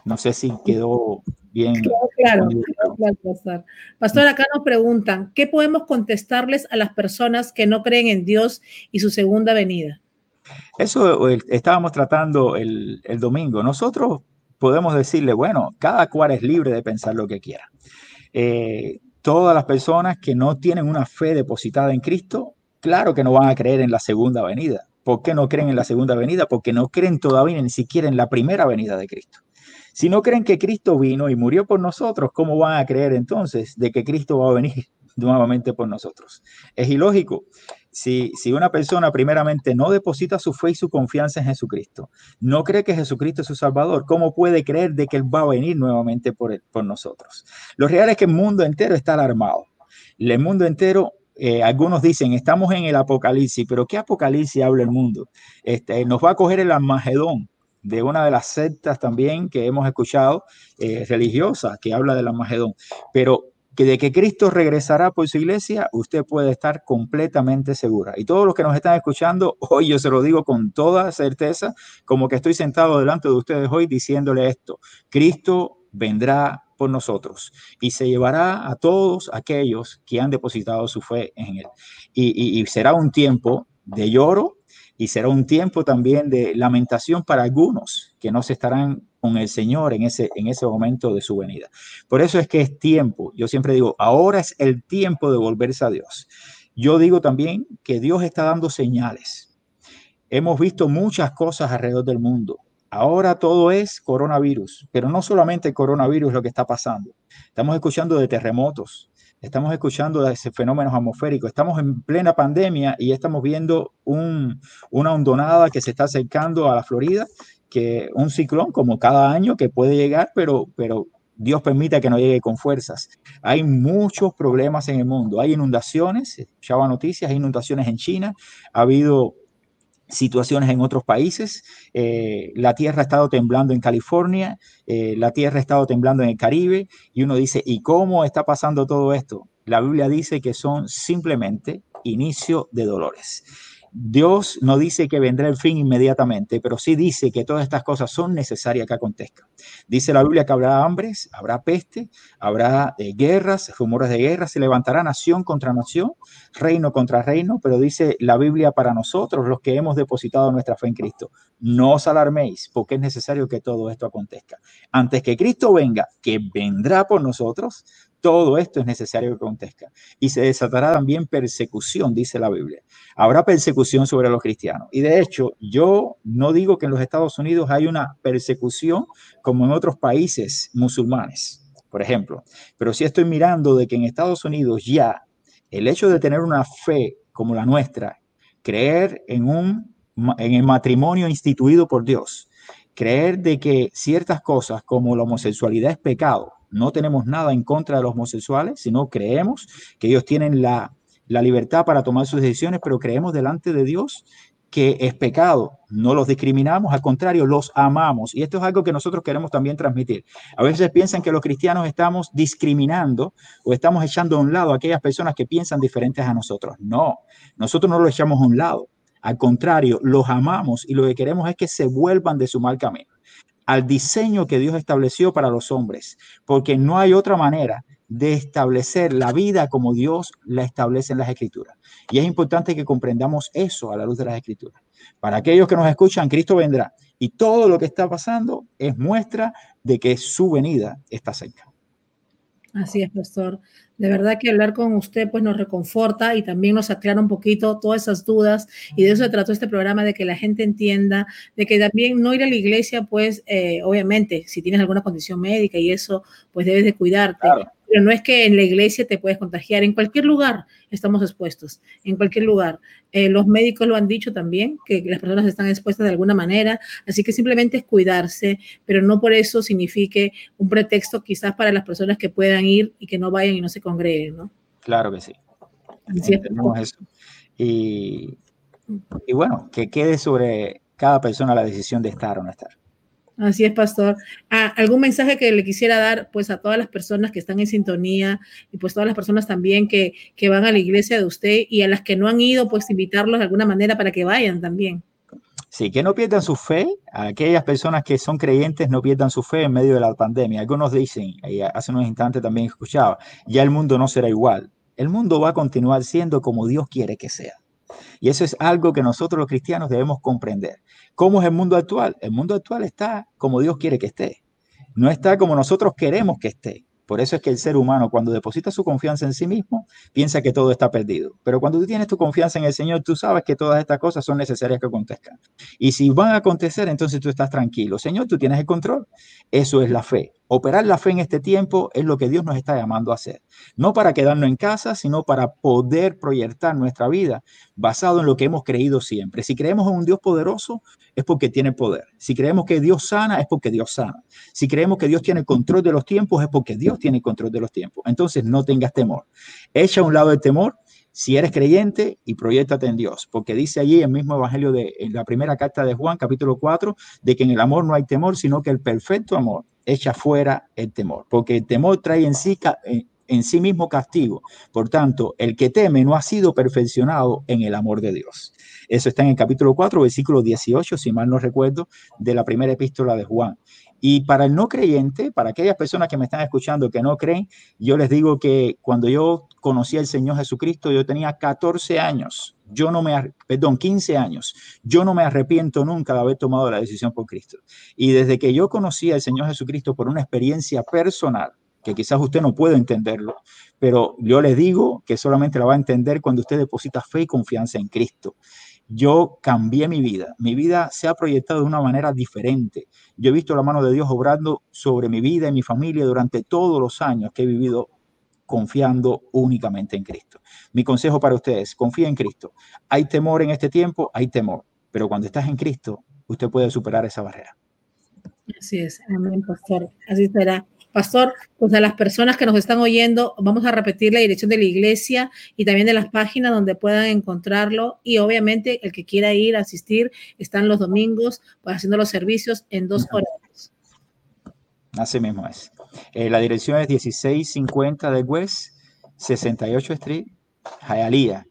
No sé si quedó bien. Claro, claro, pastor. Pastor, acá nos preguntan, ¿qué podemos contestarles a las personas que no creen en Dios y su segunda venida? Eso estábamos tratando el, el domingo. Nosotros podemos decirle, bueno, cada cual es libre de pensar lo que quiera. Eh, todas las personas que no tienen una fe depositada en Cristo, claro que no van a creer en la segunda venida. ¿Por qué no creen en la segunda venida? Porque no creen todavía ni siquiera en la primera venida de Cristo. Si no creen que Cristo vino y murió por nosotros, ¿cómo van a creer entonces de que Cristo va a venir nuevamente por nosotros? Es ilógico. Si, si, una persona primeramente no deposita su fe y su confianza en Jesucristo, no cree que Jesucristo es su Salvador, ¿cómo puede creer de que Él va a venir nuevamente por, por nosotros? Lo real es que el mundo entero está alarmado. El mundo entero, eh, algunos dicen, estamos en el apocalipsis, pero ¿qué apocalipsis habla el mundo? Este, nos va a coger el Armagedón de una de las sectas también que hemos escuchado, eh, religiosa, que habla del Armagedón. Pero que de que Cristo regresará por su iglesia, usted puede estar completamente segura. Y todos los que nos están escuchando, hoy yo se lo digo con toda certeza, como que estoy sentado delante de ustedes hoy diciéndole esto, Cristo vendrá por nosotros y se llevará a todos aquellos que han depositado su fe en él. Y, será un tiempo de lloro y será un tiempo también de lamentación para algunos que no se estarán con el Señor en ese, en ese momento de su venida. Por eso es que es tiempo, yo siempre digo, ahora es el tiempo de volverse a Dios. Yo digo también que Dios está dando señales. Hemos visto muchas cosas alrededor del mundo. Ahora todo es coronavirus, pero no solamente el coronavirus lo que está pasando. Estamos escuchando de terremotos, estamos escuchando de fenómenos atmosféricos, estamos en plena pandemia y estamos viendo un, una hondonada que se está acercando a la Florida que un ciclón como cada año que puede llegar, pero, pero Dios permita que no llegue con fuerzas. Hay muchos problemas en el mundo. Hay inundaciones, escuchaba noticias, hay inundaciones en China, ha habido situaciones en otros países. Eh, la tierra ha estado temblando en California, eh, la tierra ha estado temblando en el Caribe, y uno dice, ¿y cómo está pasando todo esto? La Biblia dice que son simplemente inicio de dolores. Dios no dice que vendrá el fin inmediatamente, pero sí dice que todas estas cosas son necesarias que acontezcan. Dice la Biblia que habrá hambres, habrá peste, habrá eh, guerras, rumores de guerra, se levantará nación contra nación, reino contra reino, pero dice la Biblia para nosotros, los que hemos depositado nuestra fe en Cristo, no os alarméis, porque es necesario que todo esto acontezca. Antes que Cristo venga, que vendrá por nosotros, todo esto es necesario que acontezca. Y se desatará también persecución, dice la Biblia. Habrá persecución sobre los cristianos. Y de hecho, yo no digo que en los Estados Unidos hay una persecución como en otros países musulmanes, por ejemplo. Pero sí estoy mirando de que en Estados Unidos ya el hecho de tener una fe como la nuestra, creer en, un, en el matrimonio instituido por Dios, creer de que ciertas cosas como la homosexualidad es pecado, no tenemos nada en contra de los homosexuales, sino creemos que ellos tienen la, libertad para tomar sus decisiones, pero creemos delante de Dios que es pecado. No los discriminamos, al contrario, los amamos. Y esto es algo que nosotros queremos también transmitir. A veces piensan que los cristianos estamos discriminando o estamos echando a un lado a aquellas personas que piensan diferentes a nosotros. No, nosotros no lo echamos a un lado. Al contrario, los amamos y lo que queremos es que se vuelvan de su mal camino al diseño que Dios estableció para los hombres, porque no hay otra manera de establecer la vida como Dios la establece en las escrituras. Y es importante que comprendamos eso a la luz de las escrituras. Para aquellos que nos escuchan, Cristo vendrá y todo lo que está pasando es muestra de que su venida está cerca. Así es, pastor. De verdad que hablar con usted pues nos reconforta y también nos aclara un poquito todas esas dudas. Y de eso se trató este programa, de que la gente entienda, de que también no ir a la iglesia pues eh, obviamente si tienes alguna condición médica y eso pues debes de cuidarte, pero no es que en la iglesia te puedes contagiar, en cualquier lugar estamos expuestos, en cualquier lugar. Eh, los médicos lo han dicho también, que las personas están expuestas de alguna manera, así que simplemente es cuidarse, pero no por eso signifique un pretexto quizás para las personas que puedan ir y que no vayan y no se congreguen, ¿no? Claro que sí. eso. Y, y bueno, que quede sobre cada persona la decisión de estar o no estar. Así es, pastor. Ah, ¿Algún mensaje que le quisiera dar pues a todas las personas que están en sintonía y pues todas las personas también que, que van a la iglesia de usted y a las que no han ido, pues invitarlos de alguna manera para que vayan también? Sí, que no pierdan su fe. Aquellas personas que son creyentes no pierdan su fe en medio de la pandemia. Algunos dicen, hace unos instantes también escuchaba, ya el mundo no será igual. El mundo va a continuar siendo como Dios quiere que sea. Y eso es algo que nosotros los cristianos debemos comprender. ¿Cómo es el mundo actual? El mundo actual está como Dios quiere que esté. No está como nosotros queremos que esté. Por eso es que el ser humano, cuando deposita su confianza en sí mismo, piensa que todo está perdido. Pero cuando tú tienes tu confianza en el Señor, tú sabes que todas estas cosas son necesarias que acontezcan. Y si van a acontecer, entonces tú estás tranquilo. Señor, tú tienes el control. Eso es la fe. Operar la fe en este tiempo es lo que Dios nos está llamando a hacer. No para quedarnos en casa, sino para poder proyectar nuestra vida basado en lo que hemos creído siempre. Si creemos en un Dios poderoso, es porque tiene poder. Si creemos que Dios sana, es porque Dios sana. Si creemos que Dios tiene control de los tiempos, es porque Dios tiene control de los tiempos. Entonces, no tengas temor. Echa a un lado el temor si eres creyente y proyectate en Dios, porque dice allí el mismo evangelio de la primera carta de Juan, capítulo 4, de que en el amor no hay temor, sino que el perfecto amor echa fuera el temor, porque el temor trae en sí, en sí mismo castigo. Por tanto, el que teme no ha sido perfeccionado en el amor de Dios. Eso está en el capítulo 4, versículo 18, si mal no recuerdo, de la primera epístola de Juan. Y para el no creyente, para aquellas personas que me están escuchando que no creen, yo les digo que cuando yo conocí al Señor Jesucristo, yo tenía 14 años, yo no me, perdón, 15 años, yo no me arrepiento nunca de haber tomado la decisión por Cristo. Y desde que yo conocí al Señor Jesucristo por una experiencia personal, que quizás usted no puede entenderlo, pero yo les digo que solamente la va a entender cuando usted deposita fe y confianza en Cristo yo cambié mi vida. Mi vida se ha proyectado de una manera diferente. Yo he visto la mano de Dios obrando sobre mi vida y mi familia durante todos los años que he vivido confiando únicamente en Cristo. Mi consejo para ustedes, confía en Cristo. Hay temor en este tiempo, hay temor, pero cuando estás en Cristo, usted puede superar esa barrera. Así es, amén, pastor. Así será. Pastor, pues a las personas que nos están oyendo, vamos a repetir la dirección de la iglesia y también de las páginas donde puedan encontrarlo. Y obviamente el que quiera ir a asistir, están los domingos pues, haciendo los servicios en dos horas. Así mismo es. Eh, la dirección es 1650 de West, 68 Street, Hialeah.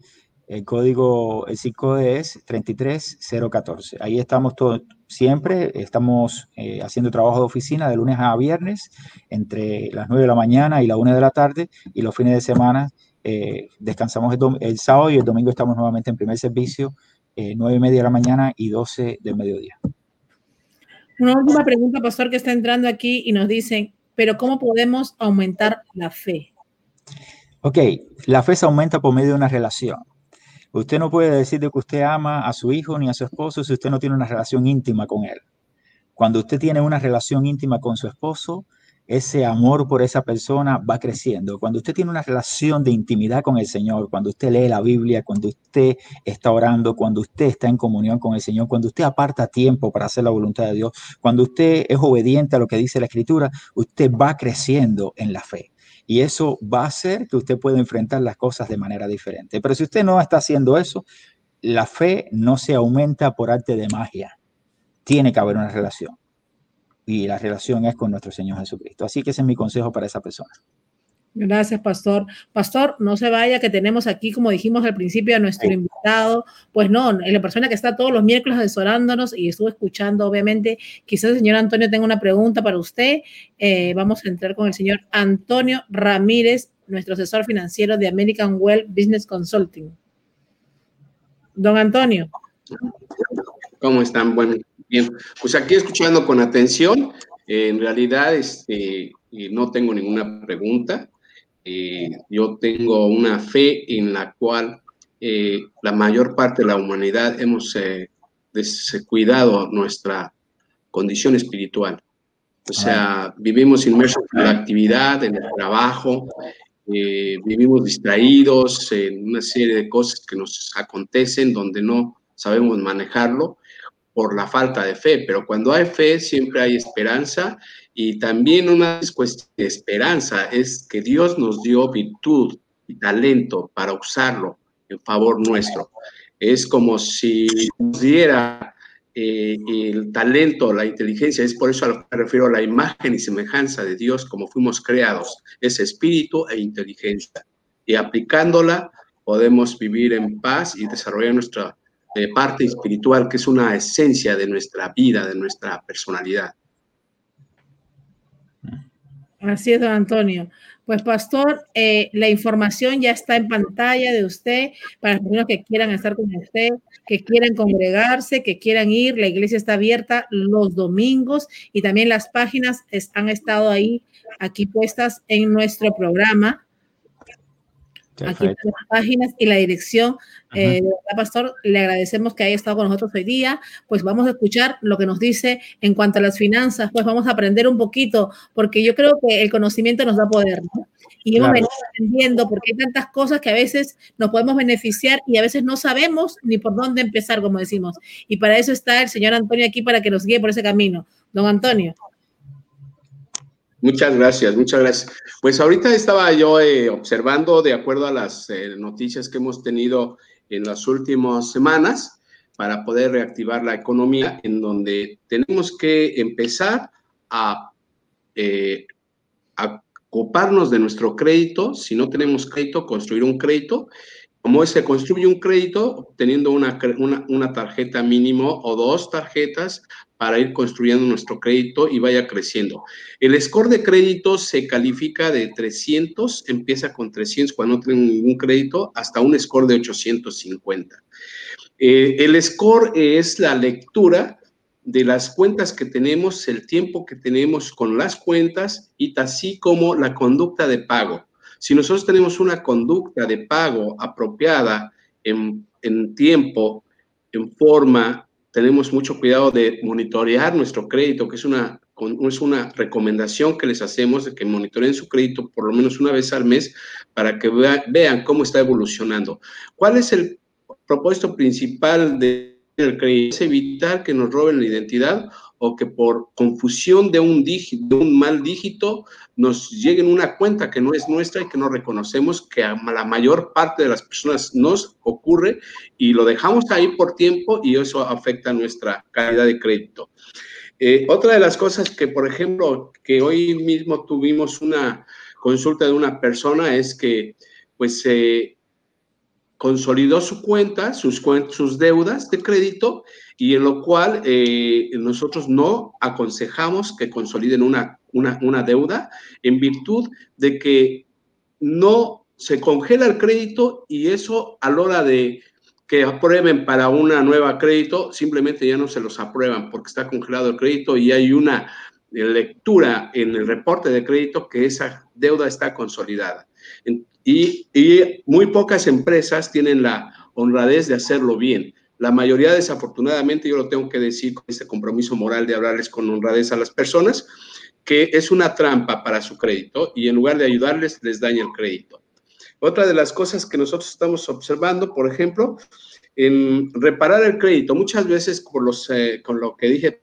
El código, el código es 33014. Ahí estamos todos, siempre estamos eh, haciendo trabajo de oficina de lunes a viernes entre las 9 de la mañana y la 1 de la tarde y los fines de semana eh, descansamos el, sábado y el domingo estamos nuevamente en primer servicio, eh, 9 y media de la mañana y 12 del mediodía. Una última pregunta, pastor, que está entrando aquí y nos dicen, pero ¿cómo podemos aumentar la fe? Ok, la fe se aumenta por medio de una relación. Usted no puede decir de que usted ama a su hijo ni a su esposo si usted no tiene una relación íntima con él. Cuando usted tiene una relación íntima con su esposo, ese amor por esa persona va creciendo. Cuando usted tiene una relación de intimidad con el Señor, cuando usted lee la Biblia, cuando usted está orando, cuando usted está en comunión con el Señor, cuando usted aparta tiempo para hacer la voluntad de Dios, cuando usted es obediente a lo que dice la Escritura, usted va creciendo en la fe. Y eso va a hacer que usted pueda enfrentar las cosas de manera diferente. Pero si usted no está haciendo eso, la fe no se aumenta por arte de magia. Tiene que haber una relación. Y la relación es con nuestro Señor Jesucristo. Así que ese es mi consejo para esa persona. Gracias, Pastor. Pastor, no se vaya, que tenemos aquí, como dijimos al principio, a nuestro invitado. Pues no, la persona que está todos los miércoles asesorándonos y estuvo escuchando, obviamente. Quizás el señor Antonio tenga una pregunta para usted. Eh, vamos a entrar con el señor Antonio Ramírez, nuestro asesor financiero de American Well Business Consulting. Don Antonio. ¿Cómo están? Bueno, bien. Pues aquí escuchando con atención. en realidad, este, no tengo ninguna pregunta. Eh, yo tengo una fe en la cual eh, la mayor parte de la humanidad hemos eh, descuidado nuestra condición espiritual. O sea, vivimos inmersos en la actividad, en el trabajo, vivimos distraídos en una serie de cosas que nos acontecen donde no sabemos manejarlo por la falta de fe, pero cuando hay fe siempre hay esperanza y también una cuestión de esperanza es que Dios nos dio virtud y talento para usarlo en favor nuestro. Es como si nos diera eh, el talento, la inteligencia, es por eso a lo que me refiero a la imagen y semejanza de Dios como fuimos creados, es espíritu e inteligencia. Y aplicándola podemos vivir en paz y desarrollar nuestra eh, parte espiritual, que es una esencia de nuestra vida, de nuestra personalidad. Así es, don Antonio. Pues, pastor, eh, la información ya está en pantalla de usted para las personas que quieran estar con usted, que quieran congregarse, que quieran ir. La iglesia está abierta los domingos y también las páginas han estado ahí, aquí puestas en nuestro programa. Aquí están las páginas y la dirección. Eh, pastor, le agradecemos que haya estado con nosotros hoy día. Pues vamos a escuchar lo que nos dice en cuanto a las finanzas. Pues vamos a aprender un poquito, porque yo creo que el conocimiento nos da poder. ¿no? Y hemos venido aprendiendo, porque hay tantas cosas que a veces nos podemos beneficiar y a veces no sabemos ni por dónde empezar, como decimos. Y para eso está el señor Antonio aquí para que nos guíe por ese camino. Don Antonio. Muchas gracias, muchas gracias. Pues ahorita estaba yo eh, observando, de acuerdo a las eh, noticias que hemos tenido en las últimas semanas, para poder reactivar la economía, en donde tenemos que empezar a, eh, a ocuparnos de nuestro crédito. Si no tenemos crédito, construir un crédito. Como se construye un crédito? Teniendo una, una, una tarjeta mínimo o dos tarjetas para ir construyendo nuestro crédito y vaya creciendo. El score de crédito se califica de 300, empieza con 300 cuando no tienen ningún crédito, hasta un score de 850. Eh, el score es la lectura de las cuentas que tenemos, el tiempo que tenemos con las cuentas y así como la conducta de pago. Si nosotros tenemos una conducta de pago apropiada en, en tiempo, en forma tenemos mucho cuidado de monitorear nuestro crédito, que es una, es una recomendación que les hacemos de que monitoreen su crédito por lo menos una vez al mes para que vean cómo está evolucionando. ¿Cuál es el propósito principal del crédito? Es evitar que nos roben la identidad o que por confusión de un, dígito, de un mal dígito nos lleguen una cuenta que no es nuestra y que no reconocemos, que a la mayor parte de las personas nos ocurre y lo dejamos ahí por tiempo y eso afecta nuestra calidad de crédito. Eh, otra de las cosas que, por ejemplo, que hoy mismo tuvimos una consulta de una persona es que, pues, se consolidó su cuenta, sus, sus deudas de crédito y en lo cual eh, nosotros no aconsejamos que consoliden una, una, deuda en virtud de que no se congela el crédito y eso a la hora de que aprueben para una nueva crédito, simplemente ya no se los aprueban porque está congelado el crédito y hay una lectura en el reporte de crédito que esa deuda está consolidada. Y, y muy pocas empresas tienen la honradez de hacerlo bien. La mayoría, desafortunadamente, yo lo tengo que decir con este compromiso moral de hablarles con honradez a las personas, que es una trampa para su crédito y en lugar de ayudarles, les daña el crédito. Otra de las cosas que nosotros estamos observando, por ejemplo, en reparar el crédito, muchas veces los, eh, con lo que dije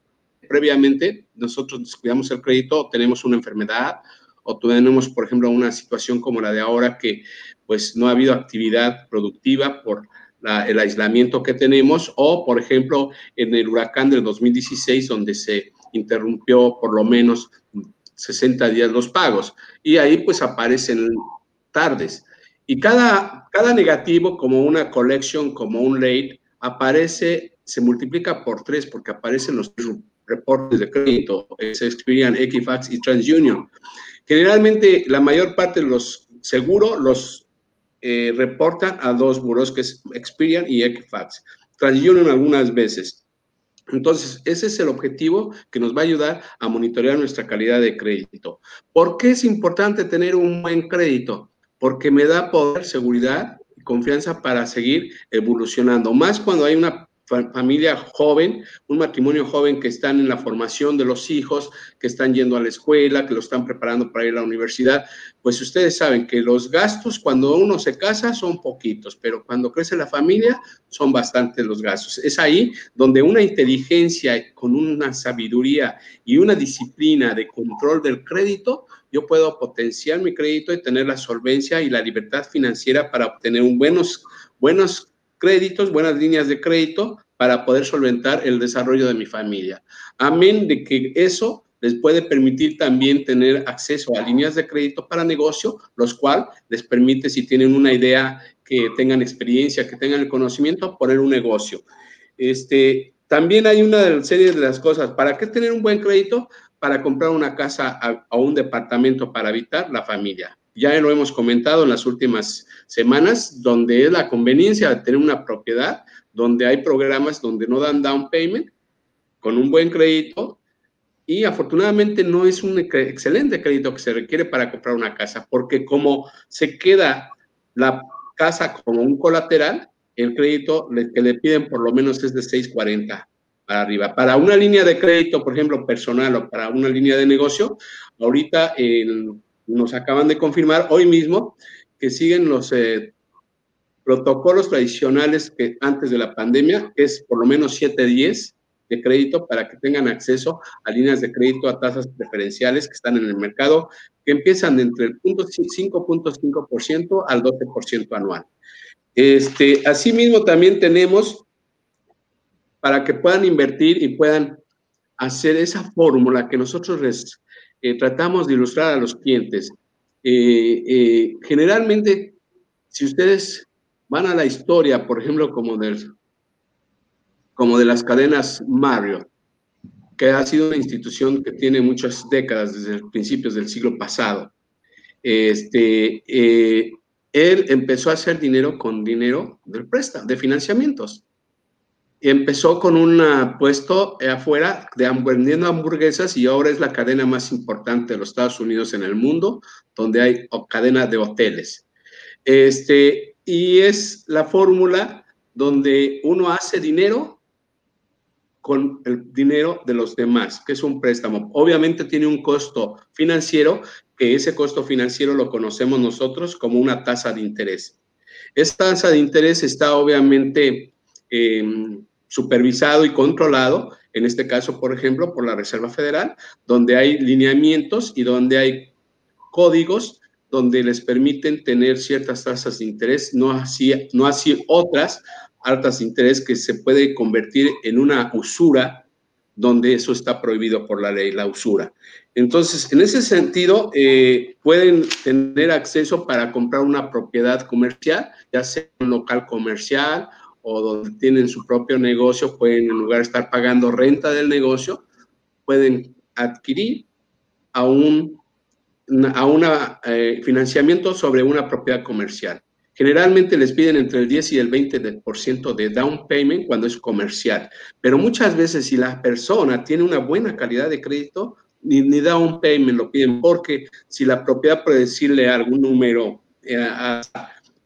previamente, nosotros descuidamos el crédito, tenemos una enfermedad o tenemos, por ejemplo, una situación como la de ahora que pues no ha habido actividad productiva por el aislamiento que tenemos, o por ejemplo en el huracán del 2016, donde se interrumpió por lo menos 60 días los pagos, y ahí pues aparecen tardes. Y cada, cada negativo, como una collection, como un late, aparece, se multiplica por tres, porque aparecen los reportes de crédito, Experian, Equifax y TransUnion. Generalmente, la mayor parte de los seguros los eh, reportan a dos buros, que es Experian y Equifax. TransUnion algunas veces. Entonces, ese es el objetivo que nos va a ayudar a monitorear nuestra calidad de crédito. ¿Por qué es importante tener un buen crédito? Porque me da poder, seguridad y confianza para seguir evolucionando. Más cuando hay una familia joven, un matrimonio joven que están en la formación de los hijos, que están yendo a la escuela, que lo están preparando para ir a la universidad, pues ustedes saben que los gastos cuando uno se casa son poquitos, pero cuando crece la familia son bastantes los gastos. Es ahí donde una inteligencia con una sabiduría y una disciplina de control del crédito, yo puedo potenciar mi crédito y tener la solvencia y la libertad financiera para obtener un buenos, buenos créditos, buenas líneas de crédito para poder solventar el desarrollo de mi familia. Amén de que eso les puede permitir también tener acceso a líneas de crédito para negocio, los cuales les permite, si tienen una idea, que tengan experiencia, que tengan el conocimiento, poner un negocio. Este, también hay una serie de las cosas. ¿Para qué tener un buen crédito? Para comprar una casa o un departamento para habitar la familia ya lo hemos comentado en las últimas semanas, donde es la conveniencia de tener una propiedad, donde hay programas donde no dan down payment, con un buen crédito, y afortunadamente no es un excelente crédito que se requiere para comprar una casa, porque como se queda la casa como un colateral, el crédito que le piden por lo menos es de 640 para arriba. Para una línea de crédito, por ejemplo, personal o para una línea de negocio, ahorita el nos acaban de confirmar hoy mismo que siguen los eh, protocolos tradicionales que antes de la pandemia, que es por lo menos 710 de crédito para que tengan acceso a líneas de crédito a tasas preferenciales que están en el mercado, que empiezan entre el 5.5% al 12% anual. Este, asimismo, también tenemos para que puedan invertir y puedan hacer esa fórmula que nosotros les eh, tratamos de ilustrar a los clientes. Eh, eh, generalmente, si ustedes van a la historia, por ejemplo, como, del, como de las cadenas Mario, que ha sido una institución que tiene muchas décadas, desde principios del siglo pasado, este, él empezó a hacer dinero con dinero del préstamo, de financiamientos empezó con un puesto afuera de vendiendo hamburguesas y ahora es la cadena más importante de los Estados Unidos en el mundo, donde hay cadena de hoteles. Este, y es la fórmula donde uno hace dinero con el dinero de los demás, que es un préstamo. Obviamente tiene un costo financiero, que ese costo financiero lo conocemos nosotros como una tasa de interés. Esta tasa de interés está obviamente eh, supervisado y controlado, en este caso, por ejemplo, por la Reserva Federal, donde hay lineamientos y donde hay códigos donde les permiten tener ciertas tasas de interés, no así, no así otras altas de interés que se puede convertir en una usura donde eso está prohibido por la ley, la usura. Entonces, en ese sentido, eh, pueden tener acceso para comprar una propiedad comercial, ya sea un local comercial o donde tienen su propio negocio, pueden en lugar de estar pagando renta del negocio, pueden adquirir a un a una, eh, financiamiento sobre una propiedad comercial. Generalmente les piden entre el 10 y el 20% de down payment cuando es comercial, pero muchas veces si la persona tiene una buena calidad de crédito, ni, ni down payment lo piden, porque si la propiedad puede decirle algún número, eh, a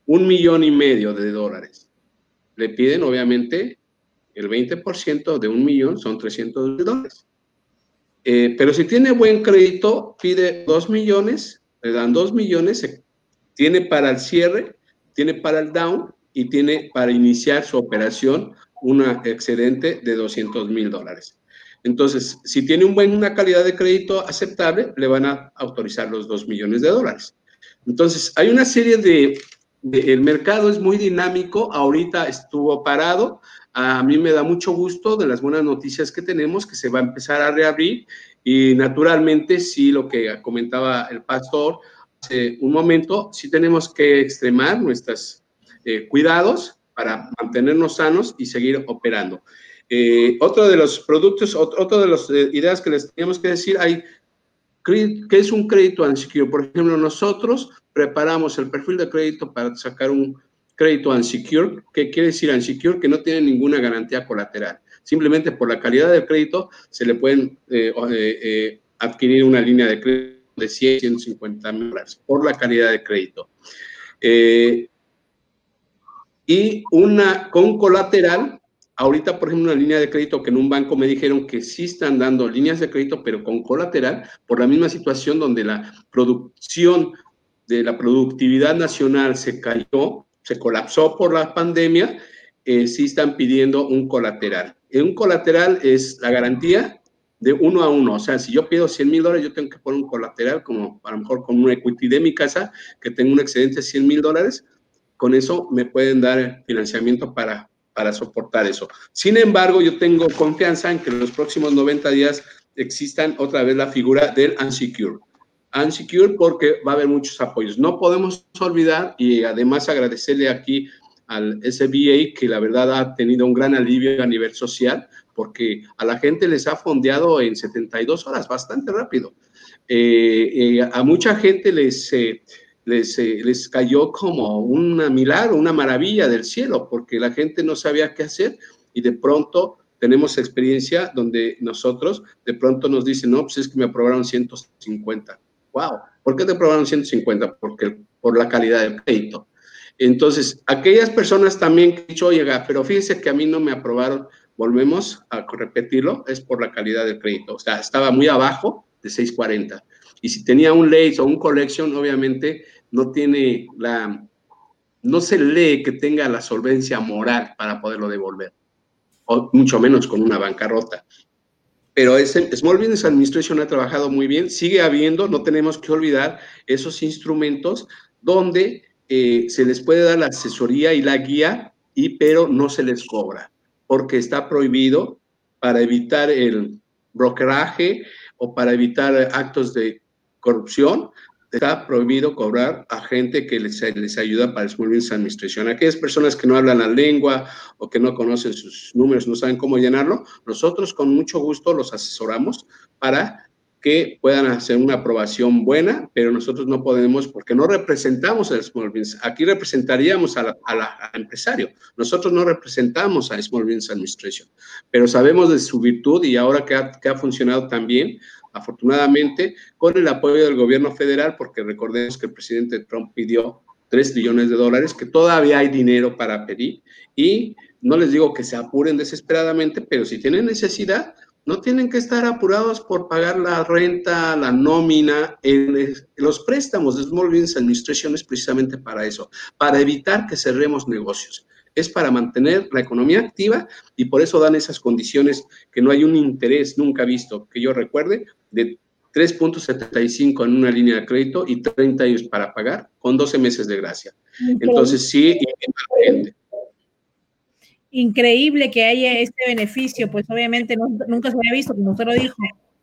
un millón y medio de dólares, le piden obviamente el 20% de un millón, son 300 dólares. Eh, pero si tiene buen crédito, pide 2 millones, le dan 2 millones, tiene para el cierre, tiene para el down y tiene para iniciar su operación una excedente de 200 mil dólares. Entonces, si tiene un buen, una calidad de crédito aceptable, le van a autorizar los 2 millones de dólares. Entonces, hay una serie de el mercado es muy dinámico, ahorita estuvo parado, a mí me da mucho gusto de las buenas noticias que tenemos, que se va a empezar a reabrir y naturalmente sí, lo que comentaba el pastor hace un momento, sí tenemos que extremar nuestros eh, cuidados para mantenernos sanos y seguir operando. Eh, otro de los productos, otro, de las eh, ideas que les teníamos que decir, hay ¿Qué es un crédito unsecure? Por ejemplo, nosotros preparamos el perfil de crédito para sacar un crédito unsecure. ¿Qué quiere decir unsecure? Que no tiene ninguna garantía colateral. Simplemente por la calidad del crédito se le pueden eh, eh, adquirir una línea de crédito de 100, 150 mil dólares por la calidad de crédito. Eh, y una con colateral Ahorita, por ejemplo, una línea de crédito que en un banco me dijeron que sí están dando líneas de crédito, pero con colateral, por la misma situación donde la producción de la productividad nacional se cayó, se colapsó por la pandemia, eh, sí están pidiendo un colateral. un colateral es la garantía de uno a uno. O sea, si yo pido 100 mil dólares, yo tengo que poner un colateral, como a lo mejor con un equity de mi casa, que tengo un excedente de 100 mil dólares. Con eso me pueden dar financiamiento para para soportar eso. Sin embargo, yo tengo confianza en que en los próximos 90 días existan otra vez la figura del unsecure. Unsecure porque va a haber muchos apoyos. No podemos olvidar y además agradecerle aquí al SBA que la verdad ha tenido un gran alivio a nivel social porque a la gente les ha fondeado en 72 horas, bastante rápido. Eh, eh, a mucha gente les... Eh, les, eh, les cayó como un milagro, una maravilla del cielo, porque la gente no sabía qué hacer y de pronto tenemos experiencia donde nosotros de pronto nos dicen, no, pues es que me aprobaron 150. ¡Wow! ¿Por qué te aprobaron 150? Porque por la calidad del crédito. Entonces, aquellas personas también que han dicho, oye, pero fíjense que a mí no me aprobaron, volvemos a repetirlo, es por la calidad del crédito. O sea, estaba muy abajo de 640. Y si tenía un late o un collection, obviamente no tiene la, no se lee que tenga la solvencia moral para poderlo devolver, o mucho menos con una bancarrota. Pero ese Small Business Administration ha trabajado muy bien, sigue habiendo, no tenemos que olvidar esos instrumentos donde eh, se les puede dar la asesoría y la guía, y, pero no se les cobra, porque está prohibido para evitar el brokeraje o para evitar actos de corrupción, está prohibido cobrar a gente que les, les ayuda para el Small Business Administration. Aquellas personas que no hablan la lengua o que no conocen sus números, no saben cómo llenarlo, nosotros con mucho gusto los asesoramos para que puedan hacer una aprobación buena, pero nosotros no podemos porque no representamos al Small Business. Aquí representaríamos al empresario. Nosotros no representamos a Small Business Administration, pero sabemos de su virtud y ahora que ha, que ha funcionado también, afortunadamente, con el apoyo del gobierno federal, porque recordemos que el presidente Trump pidió 3 millones de dólares, que todavía hay dinero para pedir, y no les digo que se apuren desesperadamente, pero si tienen necesidad, no tienen que estar apurados por pagar la renta, la nómina, los préstamos de Small Business Administration es precisamente para eso, para evitar que cerremos negocios. Es para mantener la economía activa y por eso dan esas condiciones que no hay un interés nunca visto, que yo recuerde, de 3.75 en una línea de crédito y 30 años para pagar con 12 meses de gracia. Entonces sí, increíble que haya este beneficio, pues obviamente nunca se había visto, como usted lo dijo,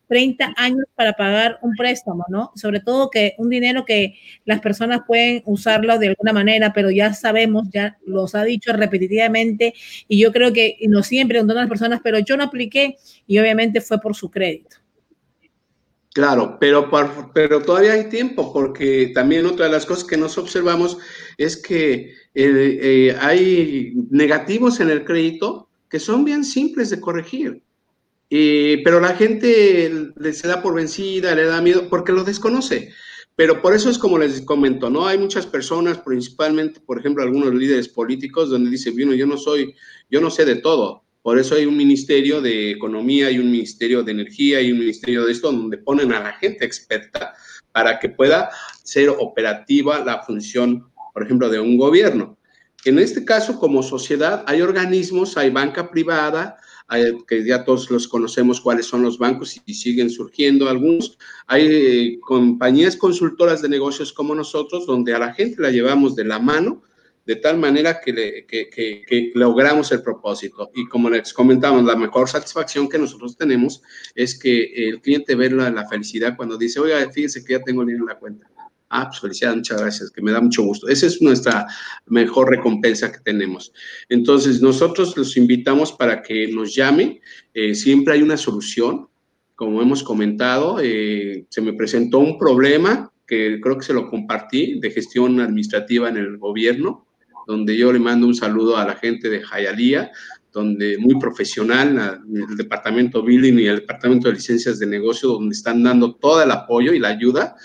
30 años para pagar un préstamo, ¿no? Sobre todo que un dinero que las personas pueden usarlo de alguna manera, pero ya sabemos, ya los ha dicho repetitivamente, y yo creo que no siempre con todas las personas, pero yo no apliqué y obviamente fue por su crédito. Claro, pero, pero todavía hay tiempo, porque también otra de las cosas que nos observamos es que eh, eh, hay negativos en el crédito que son bien simples de corregir. Pero la gente se da por vencida, le da miedo porque lo desconoce. Pero por eso es como les comento, ¿no? Hay muchas personas, principalmente, por ejemplo, algunos líderes políticos, donde dicen, bueno, yo no soy, yo no sé de todo. Por eso hay un ministerio de economía, y un ministerio de energía, y un ministerio de esto, donde ponen a la gente experta para que pueda ser operativa la función, por ejemplo, de un gobierno. En este caso, como sociedad, hay organismos, hay banca privada, que ya todos los conocemos cuáles son los bancos y siguen surgiendo algunos. Hay eh, compañías consultoras de negocios como nosotros, donde a la gente la llevamos de la mano de tal manera que, que, logramos el propósito. Y como les comentamos, la mejor satisfacción que nosotros tenemos es que el cliente ve la, la felicidad cuando dice, oiga, fíjese que ya tengo dinero en la cuenta. Ah, pues felicidad, muchas gracias, que me da mucho gusto. Esa es nuestra mejor recompensa que tenemos. Entonces, nosotros los invitamos para que nos llamen. Eh, siempre hay una solución. Como hemos comentado, eh, se me presentó un problema que creo que se lo compartí de gestión administrativa en el gobierno, donde yo le mando un saludo a la gente de Jayalía, donde muy profesional, el departamento billing y el departamento de licencias de negocio, donde están dando todo el apoyo y la ayuda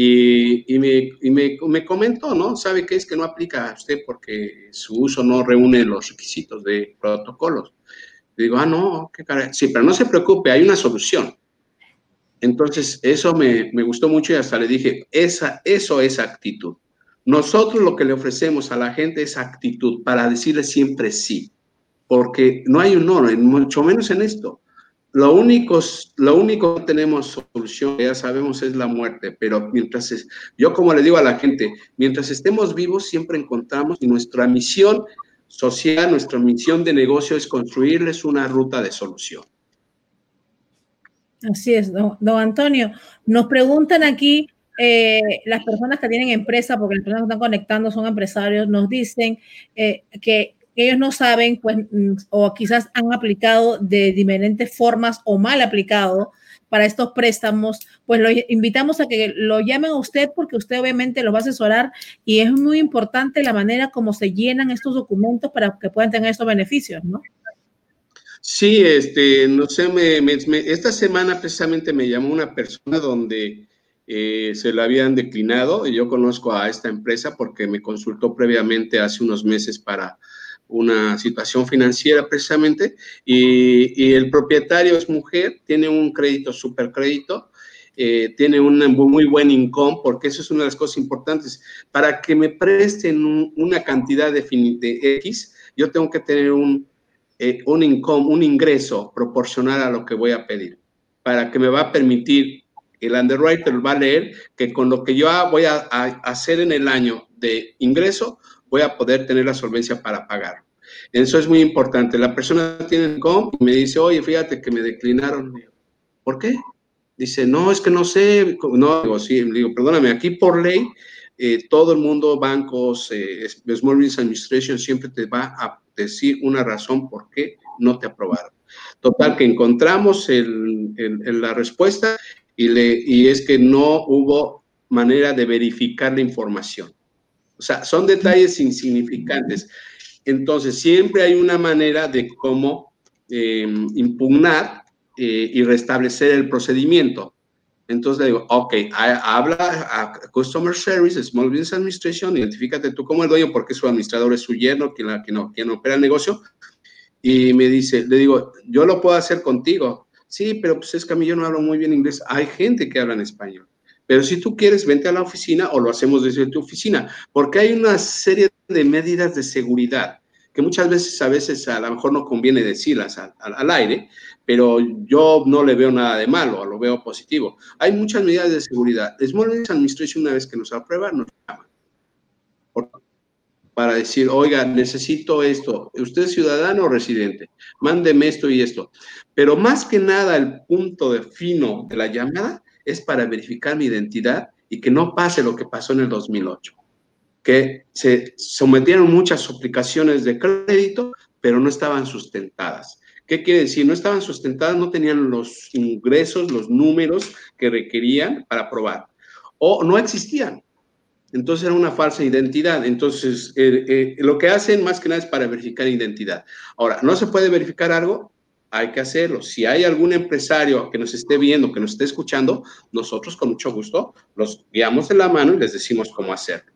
y, me, me, comentó, ¿no? ¿Sabe qué es que no aplica a usted porque su uso no reúne los requisitos de protocolos? digo, ah, no, qué. Sí, pero no se preocupe, hay una solución. Entonces, eso me, me, gustó mucho y hasta le dije, esa, eso es actitud. Nosotros lo que le ofrecemos a la gente es actitud para decirle siempre sí, porque no hay un no, mucho menos en esto. Lo único, lo único que tenemos solución, ya sabemos, es la muerte, pero mientras, es, yo como le digo a la gente, mientras estemos vivos siempre encontramos y nuestra misión social, nuestra misión de negocio es construirles una ruta de solución. Así es, don, Antonio. Nos preguntan aquí eh, las personas que tienen empresa, porque las personas que están conectando son empresarios, nos dicen eh, que ellos no saben, pues, mm, o quizás han aplicado de diferentes formas o mal aplicado para estos préstamos, pues lo invitamos a que lo llamen a usted porque usted obviamente lo va a asesorar y es muy importante la manera como se llenan estos documentos para que puedan tener estos beneficios, ¿no? Sí, este, no sé, esta semana precisamente me llamó una persona donde eh, se la habían declinado y yo conozco a esta empresa porque me consultó previamente hace unos meses para una situación financiera precisamente y, el propietario es mujer, tiene un crédito, supercrédito, eh, tiene un muy buen income, porque eso es una de las cosas importantes. Para que me presten una cantidad de, de, X, yo tengo que tener un, eh, un income, un ingreso proporcional a lo que voy a pedir, para que me va a permitir, el underwriter va a leer que con lo que yo voy a hacer en el año de ingreso, voy a poder tener la solvencia para pagar. Eso es muy importante. La persona tiene com y me dice, oye, fíjate que me declinaron. ¿Por qué? Dice, no, es que no sé. No, digo, sí, digo, perdóname, aquí por ley, eh, todo el mundo, bancos, eh, Small Business Administration, siempre te va a decir una razón por qué no te aprobaron. Total, que encontramos el, la respuesta y, le, y es que no hubo manera de verificar la información. O sea, son detalles insignificantes. Entonces, siempre hay una manera de cómo em, impugnar eh, y restablecer el procedimiento. Entonces le digo, ok, habla a Customer Service, Small Business Administration, identifícate tú como el dueño porque su administrador es su yerno, quien, quien, quien opera el negocio. Y me dice, le digo, yo lo puedo hacer contigo. Sí, pero pues es que a mí yo no hablo muy bien inglés. Hay gente que habla en español. Pero si tú quieres, vente a la oficina o lo hacemos desde tu oficina, porque hay una serie de medidas de seguridad que muchas veces, a veces a lo mejor no conviene decirlas al, aire, pero yo no le veo nada de malo, lo veo positivo. Hay muchas medidas de seguridad. Business Administration, una vez que nos aprueba, nos llama para decir, oiga, necesito esto. ¿Usted es ciudadano o residente? Mándeme esto y esto. Pero más que nada, el punto de fino de la llamada es para verificar mi identidad y que no pase lo que pasó en el 2008, que se sometieron muchas suplicaciones de crédito, pero no estaban sustentadas. ¿Qué quiere decir? No estaban sustentadas, no tenían los ingresos, los números que requerían para aprobar, o no existían. Entonces era una falsa identidad. Entonces, eh, eh, lo que hacen más que nada es para verificar identidad. Ahora, ¿no se puede verificar algo? hay que hacerlo. Si hay algún empresario que nos esté viendo, que nos esté escuchando, nosotros con mucho gusto los guiamos de la mano y les decimos cómo hacerlo.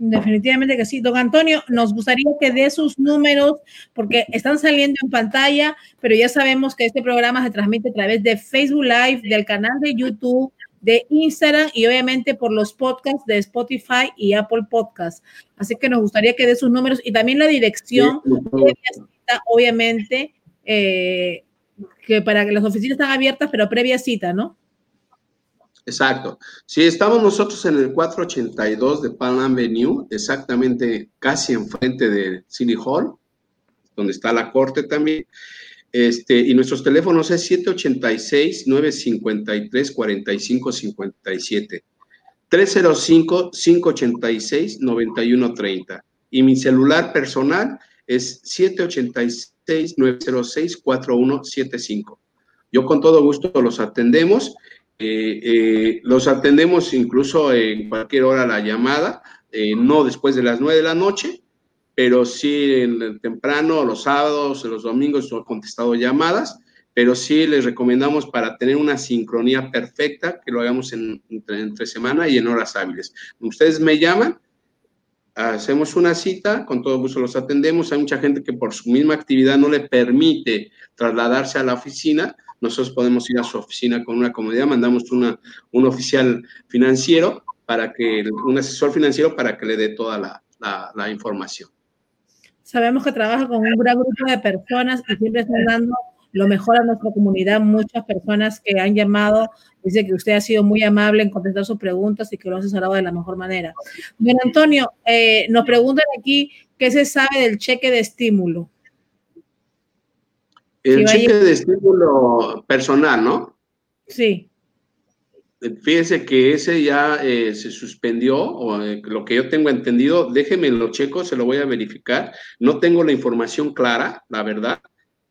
Definitivamente que sí. Don Antonio, nos gustaría que dé sus números porque están saliendo en pantalla, pero ya sabemos que este programa se transmite a través de Facebook Live, del canal de YouTube, de Instagram y obviamente por los podcasts de Spotify y Apple Podcasts. Así que nos gustaría que dé sus números y también la dirección, obviamente, eh, que para que las oficinas están abiertas, pero previa cita, ¿no? Exacto. Sí, estamos nosotros en el 482 de Palm Avenue, exactamente casi enfrente de City Hall, donde está la corte también. Este, y nuestros teléfonos es 786-953-4557, 305-586-9130. Y mi celular personal es 786-906-4175. Yo con todo gusto los atendemos eh, eh, los atendemos incluso en cualquier hora la llamada, eh, no después de las 9 de la noche, pero sí en, temprano, los sábados, los domingos, he contestado llamadas, pero sí les recomendamos para tener una sincronía perfecta que lo hagamos en, entre, semana y en horas hábiles. Ustedes me llaman, hacemos una cita, con todo gusto los atendemos. Hay mucha gente que por su misma actividad no le permite trasladarse a la oficina, nosotros podemos ir a su oficina con una comodidad, mandamos un oficial financiero para que, un asesor financiero para que le dé toda la, información. Sabemos que trabaja con un gran grupo de personas y siempre están dando lo mejor a nuestra comunidad. Muchas personas que han llamado dice que usted ha sido muy amable en contestar sus preguntas y que lo ha asesorado de la mejor manera. Don Antonio, eh, nos preguntan aquí qué se sabe del cheque de estímulo. El cheque de estímulo personal, ¿no? Sí. Fíjese que ese ya eh, se suspendió, o eh, lo que yo tengo entendido, déjeme lo checo, se lo voy a verificar. No tengo la información clara, la verdad,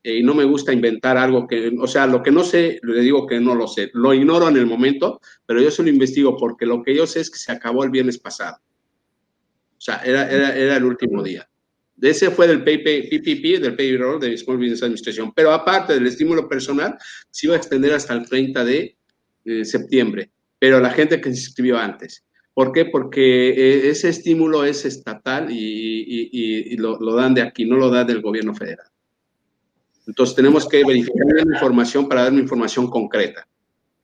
eh, y no me gusta inventar algo que, o sea, lo que no sé, le digo que no lo sé. Lo ignoro en el momento, pero yo se lo investigo porque lo que yo sé es que se acabó el viernes pasado. O sea, era, era, era el último día. Ese fue del PPP, del Payroll de Small Business Administration. Pero aparte del estímulo personal, se iba a extender hasta el 30 de eh, septiembre. Pero la gente que se inscribió antes. ¿Por qué? Porque eh, ese estímulo es estatal y, lo, dan de aquí, no lo da del gobierno federal. Entonces tenemos que verificar la información para dar una información concreta.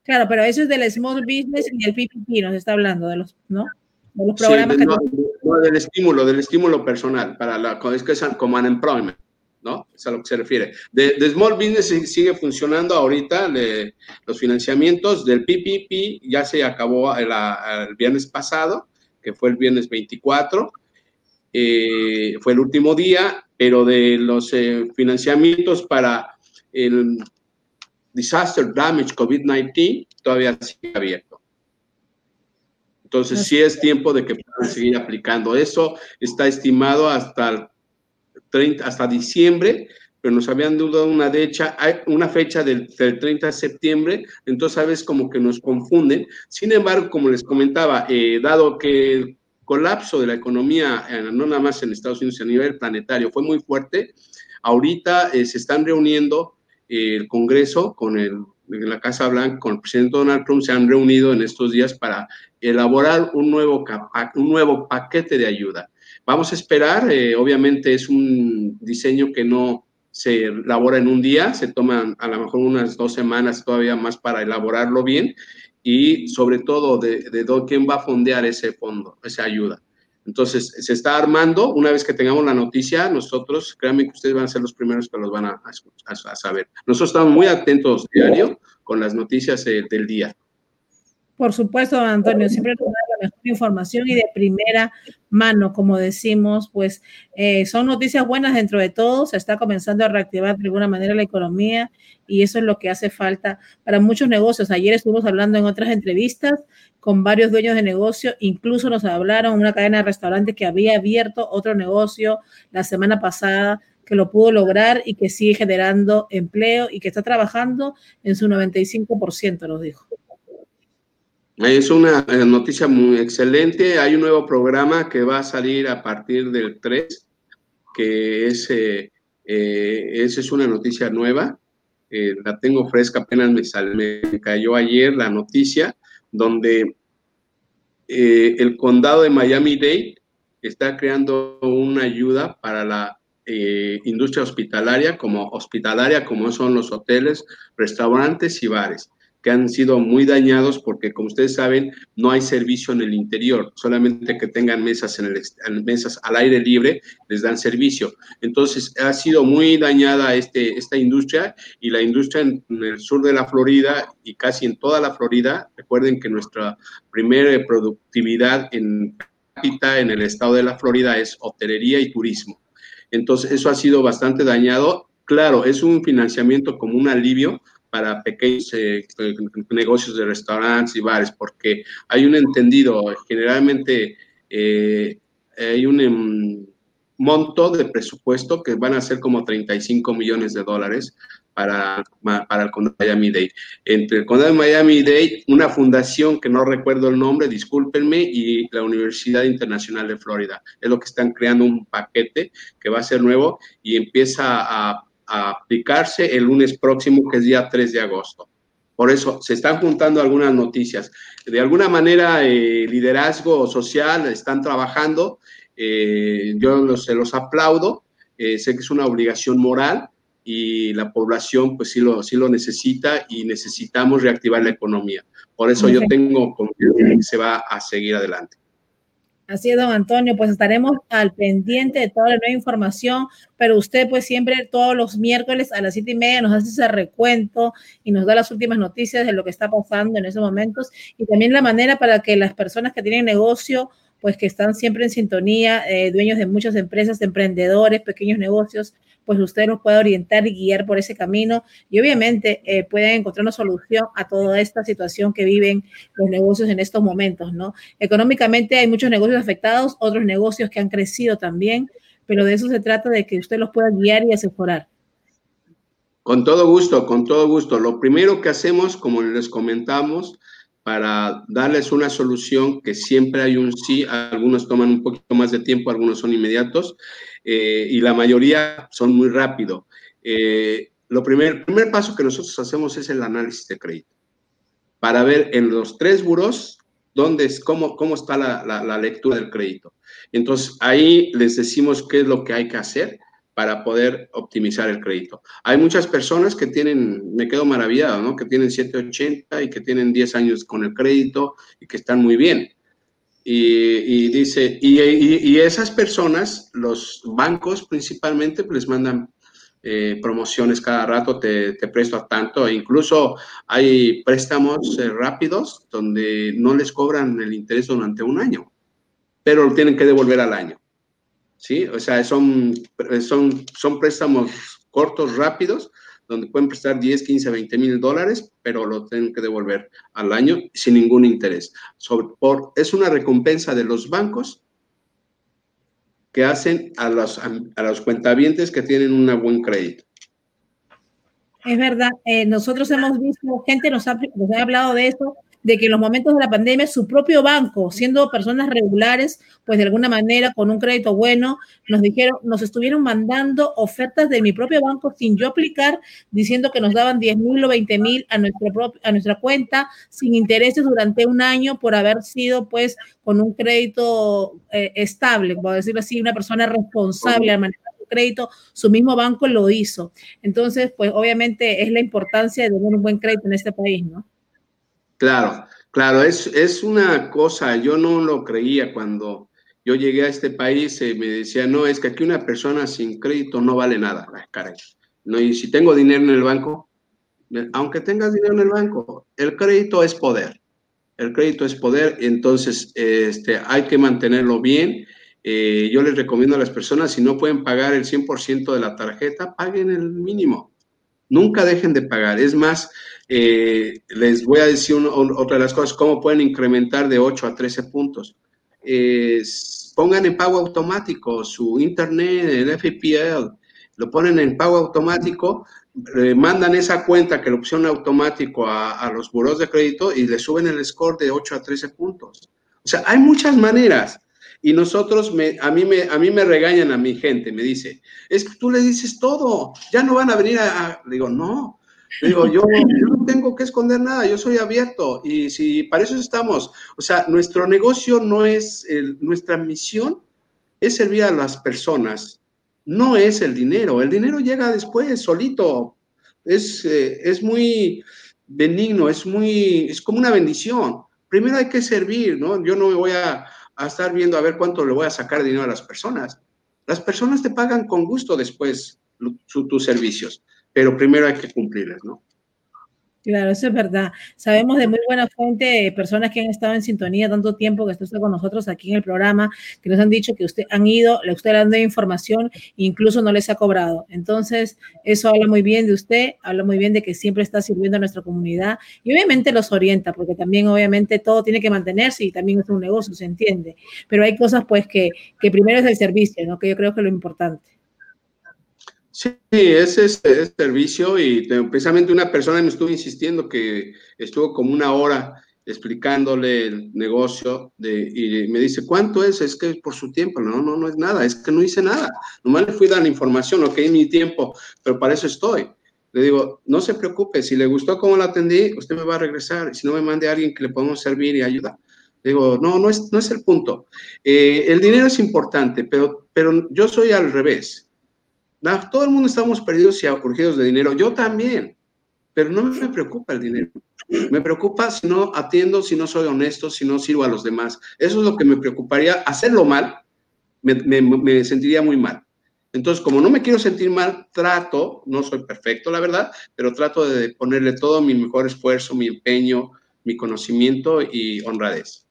Claro, pero eso es del Small Business y el PPP, nos está hablando de los, ¿no? los programas no, del estímulo, del estímulo personal, para la, es que es como unemployment, ¿no? Es a lo que se refiere. De, Small Business sigue funcionando ahorita, los financiamientos del PPP ya se acabó el, viernes pasado, que fue el viernes 24, eh, fue el último día, pero de los eh, financiamientos para el Disaster Damage COVID-19 todavía sigue abierto. Entonces, sí es tiempo de que puedan seguir aplicando. Eso está estimado hasta, 30, hasta diciembre, pero nos habían dado una fecha, una fecha del, 30 de septiembre, entonces a veces como que nos confunden. Sin embargo, como les comentaba, eh, dado que el colapso de la economía, eh, no nada más en Estados Unidos, a nivel planetario, fue muy fuerte, ahorita eh, se están reuniendo el Congreso con el la Casa Blanca con el presidente Donald Trump se han reunido en estos días para elaborar un nuevo, un nuevo paquete de ayuda. Vamos a esperar, eh, obviamente es un diseño que no se elabora en un día, se toman a lo mejor unas dos semanas todavía más para elaborarlo bien y sobre todo de, de, quién va a fondear ese fondo, esa ayuda. Entonces, se está armando. Una vez que tengamos la noticia, nosotros, créanme que ustedes van a ser los primeros que los van a, a, saber. Nosotros estamos muy atentos diario con las noticias eh, del día. Por supuesto, Antonio, siempre la mejor información y de primera mano, como decimos, pues eh, son noticias buenas dentro de todo, se está comenzando a reactivar de alguna manera la economía y eso es lo que hace falta para muchos negocios. Ayer estuvimos hablando en otras entrevistas con varios dueños de negocio, incluso nos hablaron una cadena de restaurantes que había abierto otro negocio la semana pasada que lo pudo lograr y que sigue generando empleo y que está trabajando en su 95%, nos dijo. Es una eh, noticia muy excelente. Hay un nuevo programa que va a salir a partir del 3, que es, eh, eh, esa es una noticia nueva. la tengo fresca, apenas me, me cayó ayer la noticia, donde el condado de Miami-Dade está creando una ayuda para la industria hospitalaria, como hospitalaria, como son los hoteles, restaurantes y bares que han sido muy dañados porque, como ustedes saben, no hay servicio en el interior, solamente que tengan mesas, en el, mesas al aire libre les dan servicio. Entonces, ha sido muy dañada este, esta industria y la industria en, el sur de la Florida y casi en toda la Florida, recuerden que nuestra primera productividad en en el estado de la Florida es hotelería y turismo. Entonces, eso ha sido bastante dañado. Claro, es un financiamiento como un alivio para pequeños eh, negocios de restaurantes y bares, porque hay un entendido, generalmente eh, hay un em, monto de presupuesto que van a ser como 35 millones de dólares para, para el condado de Miami-Dade. Entre el condado de Miami-Dade, una fundación que no recuerdo el nombre, discúlpenme, y la Universidad Internacional de Florida. Es lo que están creando un paquete que va a ser nuevo y empieza a a aplicarse el lunes próximo, que es día 3 de agosto. Por eso se están juntando algunas noticias. De alguna manera, eh, liderazgo social están trabajando. Eh, yo se los aplaudo. Eh, sé que es una obligación moral y la población, pues sí lo, sí lo necesita y necesitamos reactivar la economía. Por eso yo tengo confianza que se va a seguir adelante. Así es, don Antonio, pues estaremos al pendiente de toda la nueva información, pero usted pues siempre todos los miércoles a las siete y media nos hace ese recuento y nos da las últimas noticias de lo que está pasando en esos momentos y también la manera para que las personas que tienen negocio pues que están siempre en sintonía, eh, dueños de muchas empresas, emprendedores, pequeños negocios, pues usted nos puede orientar y guiar por ese camino y obviamente eh, pueden encontrar una solución a toda esta situación que viven los negocios en estos momentos, ¿no? Económicamente hay muchos negocios afectados, otros negocios que han crecido también, pero de eso se trata de que usted los pueda guiar y asesorar. Con todo gusto, con todo gusto. Lo primero que hacemos, como les comentamos, para darles una solución que siempre hay un sí, algunos toman un poquito más de tiempo, algunos son inmediatos eh, y la mayoría son muy rápido. Eh, lo primer, el primer paso que nosotros hacemos es el análisis de crédito para ver en los tres buros dónde es, cómo, cómo está la, la lectura del crédito. Entonces ahí les decimos qué es lo que hay que hacer para poder optimizar el crédito. Hay muchas personas que tienen, me quedo maravillado, ¿no? Que tienen 780 y que tienen 10 años con el crédito y que están muy bien. Y, dice, y, esas personas, los bancos principalmente, pues les mandan eh, promociones cada rato, te, presto a tanto, e incluso hay préstamos eh, rápidos donde no les cobran el interés durante un año, pero lo tienen que devolver al año. ¿Sí? O sea, son, son, son préstamos cortos, rápidos, donde pueden prestar 10, 15, 20 mil dólares, pero lo tienen que devolver al año sin ningún interés. por, es una recompensa de los bancos que hacen a los, a, los cuentavientes que tienen un buen crédito. Es verdad, eh, nosotros hemos visto, gente nos ha, nos ha hablado de eso, de que en los momentos de la pandemia su propio banco, siendo personas regulares, pues de alguna manera con un crédito bueno, nos dijeron, nos estuvieron mandando ofertas de mi propio banco sin yo aplicar, diciendo que nos daban 10 mil o 20 mil a, a nuestra cuenta sin intereses durante un año por haber sido pues con un crédito eh, estable, por decirlo así, una persona responsable al manejar su crédito, su mismo banco lo hizo. Entonces, pues obviamente es la importancia de tener un buen crédito en este país, ¿no? Claro, claro, es, es una cosa, yo no lo creía cuando yo llegué a este país, y me decía, no, es que aquí una persona sin crédito no vale nada, caray. No, y si tengo dinero en el banco, aunque tengas dinero en el banco, el crédito es poder. El crédito es poder, entonces este, hay que mantenerlo bien. Eh, yo les recomiendo a las personas, si no pueden pagar el 100% de la tarjeta, paguen el mínimo. Nunca dejen de pagar. Es más, eh, les voy a decir otra de las cosas, cómo pueden incrementar de 8 a 13 puntos. pongan en pago automático su internet, el FPL, lo ponen en pago automático, mandan esa cuenta que lo pusieron automático a, los buros de crédito y le suben el score de 8 a 13 puntos. O sea, hay muchas maneras. Y nosotros, me, a, mí me, a mí me regañan a mi gente, me dice, es que tú le dices todo, ya no van a venir a... Digo, no, Digo, yo, tengo que esconder nada, yo soy abierto y si para eso estamos, o sea, nuestro negocio no es, nuestra misión es servir a las personas, no es el dinero, el dinero llega después, solito, es, eh, es muy, benigno, es muy, es como una bendición. Primero hay que servir, ¿no? Yo no me voy a, estar viendo a ver cuánto le voy a sacar dinero a las personas. Las personas te pagan con gusto después tus servicios, pero primero hay que cumplirles, ¿no? Claro, eso es verdad. Sabemos de muy buena fuente personas que han estado en sintonía tanto tiempo que está con nosotros aquí en el programa, que nos han dicho que usted han ido, le usted le han dado información, incluso no les ha cobrado. Entonces, eso habla muy bien de usted, habla muy bien de que siempre está sirviendo a nuestra comunidad y obviamente los orienta, porque también obviamente todo tiene que mantenerse y también es un negocio, se entiende. Pero hay cosas pues que, que primero es el servicio, ¿no? Que yo creo que es lo importante. Sí, ese es el servicio y precisamente una persona me estuvo insistiendo que estuvo como una hora explicándole el negocio de, y me dice, ¿cuánto es? Es que por su tiempo. No, no, no es nada, es que no hice nada. Nomás le fui la información, ok, mi tiempo, pero para eso estoy. Le digo, no se preocupe, si le gustó cómo la atendí, usted me va a regresar. Si no, me mande a alguien que le podamos servir y ayudar. Le digo, no, no es, no es el punto. Eh, el dinero es importante, pero, pero yo soy al revés todo el mundo estamos perdidos y urgidos de dinero. Yo también, pero no me preocupa el dinero. Me preocupa si no atiendo, si no soy honesto, si no sirvo a los demás. Eso es lo que me preocuparía. Hacerlo mal, me, sentiría muy mal. Entonces, como no me quiero sentir mal, trato, no soy perfecto, la verdad, pero trato de ponerle todo mi mejor esfuerzo, mi empeño, mi conocimiento y honradez.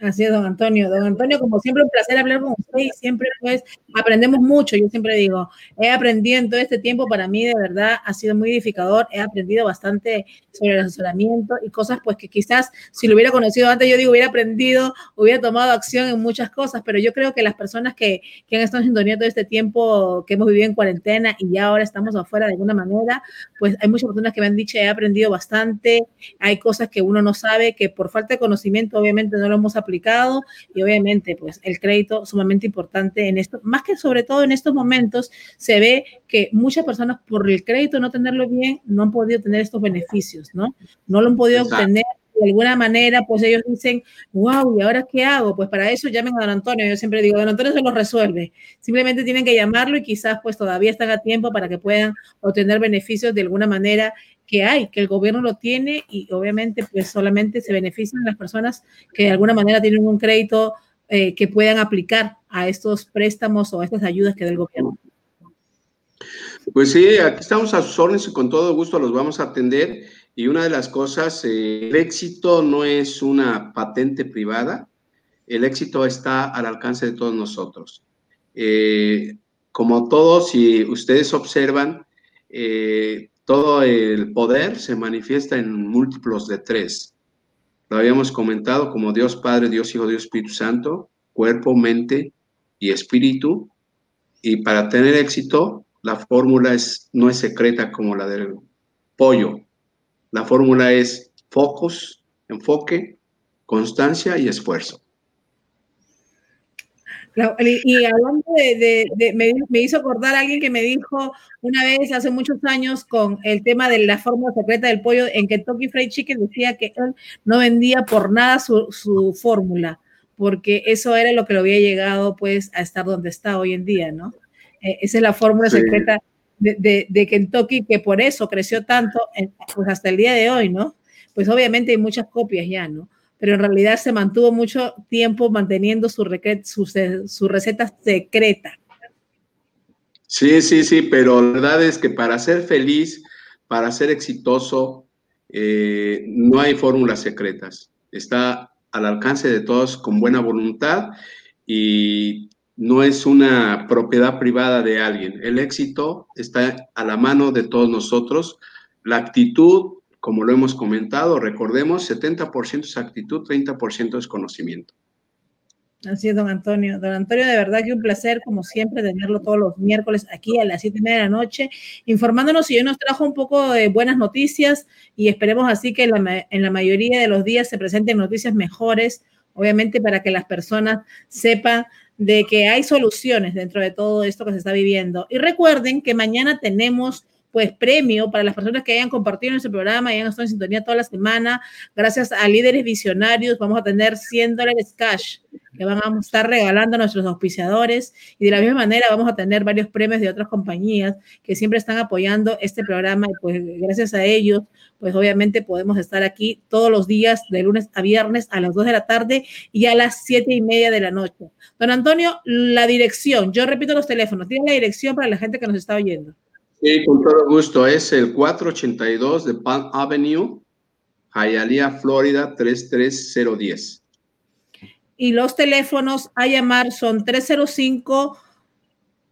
Así es, don Antonio. Don Antonio, como siempre, un placer hablar con usted y siempre pues aprendemos mucho. Yo siempre digo, he aprendido en todo este tiempo, para mí de verdad ha sido muy edificador. He aprendido bastante sobre el asesoramiento y cosas pues que quizás si lo hubiera conocido antes, yo digo, hubiera aprendido, hubiera tomado acción en muchas cosas, pero yo creo que las personas que, que han estado en sintonía todo este tiempo, que hemos vivido en cuarentena y ya ahora estamos afuera de alguna manera, pues hay muchas personas que me han dicho, he aprendido bastante, hay cosas que uno no sabe, que por falta de conocimiento obviamente no lo hemos aprendido aplicado y obviamente pues el crédito sumamente importante en esto, más que sobre todo en estos momentos se ve que muchas personas por el crédito no tenerlo bien no han podido tener estos beneficios, ¿no? No lo han podido obtener de alguna manera, pues ellos dicen, wow, ¿y ahora qué hago? Pues para eso llamen a don Antonio. Yo siempre digo, don Antonio se lo resuelve. Simplemente tienen que llamarlo y quizás pues todavía están a tiempo para que puedan obtener beneficios de alguna manera que hay, que el gobierno lo tiene y obviamente pues solamente se benefician las personas que de alguna manera tienen un crédito eh, que puedan aplicar a estos préstamos o a estas ayudas que da el gobierno. Pues sí, aquí estamos a sus órdenes y con todo gusto los vamos a atender. Y una de las cosas, eh, el éxito no es una patente privada, el éxito está al alcance de todos nosotros. Eh, como todos, si ustedes observan, todo el poder se manifiesta en múltiplos de tres. Lo habíamos comentado como Dios Padre, Dios Hijo, Dios Espíritu Santo, cuerpo, mente y espíritu. Y para tener éxito, la fórmula es, no es secreta como la del pollo. La fórmula es focus, enfoque, constancia y esfuerzo. Y hablando de, me, hizo acordar a alguien que me dijo una vez hace muchos años con el tema de la fórmula secreta del pollo en Kentucky Fried Chicken decía que él no vendía por nada su, fórmula, porque eso era lo que lo había llegado pues a estar donde está hoy en día, ¿no? Eh, esa es la fórmula secreta de, de, Kentucky que por eso creció tanto pues hasta el día de hoy, ¿no? Pues obviamente hay muchas copias ya, ¿no? Pero en realidad se mantuvo mucho tiempo manteniendo su, su, receta secreta. Sí, sí, sí, pero la verdad es que para ser feliz, para ser exitoso, eh, no hay fórmulas secretas. Está al alcance de todos con buena voluntad y no es una propiedad privada de alguien. El éxito está a la mano de todos nosotros. La actitud como lo hemos comentado, recordemos, 70% es actitud, 30% es conocimiento. Así es, don Antonio. Don Antonio, de verdad que un placer, como siempre, tenerlo todos los miércoles aquí a las 7 de la noche, informándonos y hoy nos trajo un poco de buenas noticias y esperemos así que en la, en la mayoría de los días se presenten noticias mejores, obviamente para que las personas sepan de que hay soluciones dentro de todo esto que se está viviendo. Y recuerden que mañana tenemos pues premio para las personas que hayan compartido nuestro programa y hayan estado en sintonía toda la semana. Gracias a líderes visionarios vamos a tener 100 dólares cash que van a estar regalando a nuestros auspiciadores y de la misma manera vamos a tener varios premios de otras compañías que siempre están apoyando este programa y pues gracias a ellos pues obviamente podemos estar aquí todos los días de lunes a viernes a las 2 de la tarde y a las 7 y media de la noche. Don Antonio, la dirección, yo repito los teléfonos, tiene la dirección para la gente que nos está oyendo. Sí, con todo gusto, es el 482 de Palm Avenue, Hialeah, Florida 33010 y los teléfonos a llamar son 305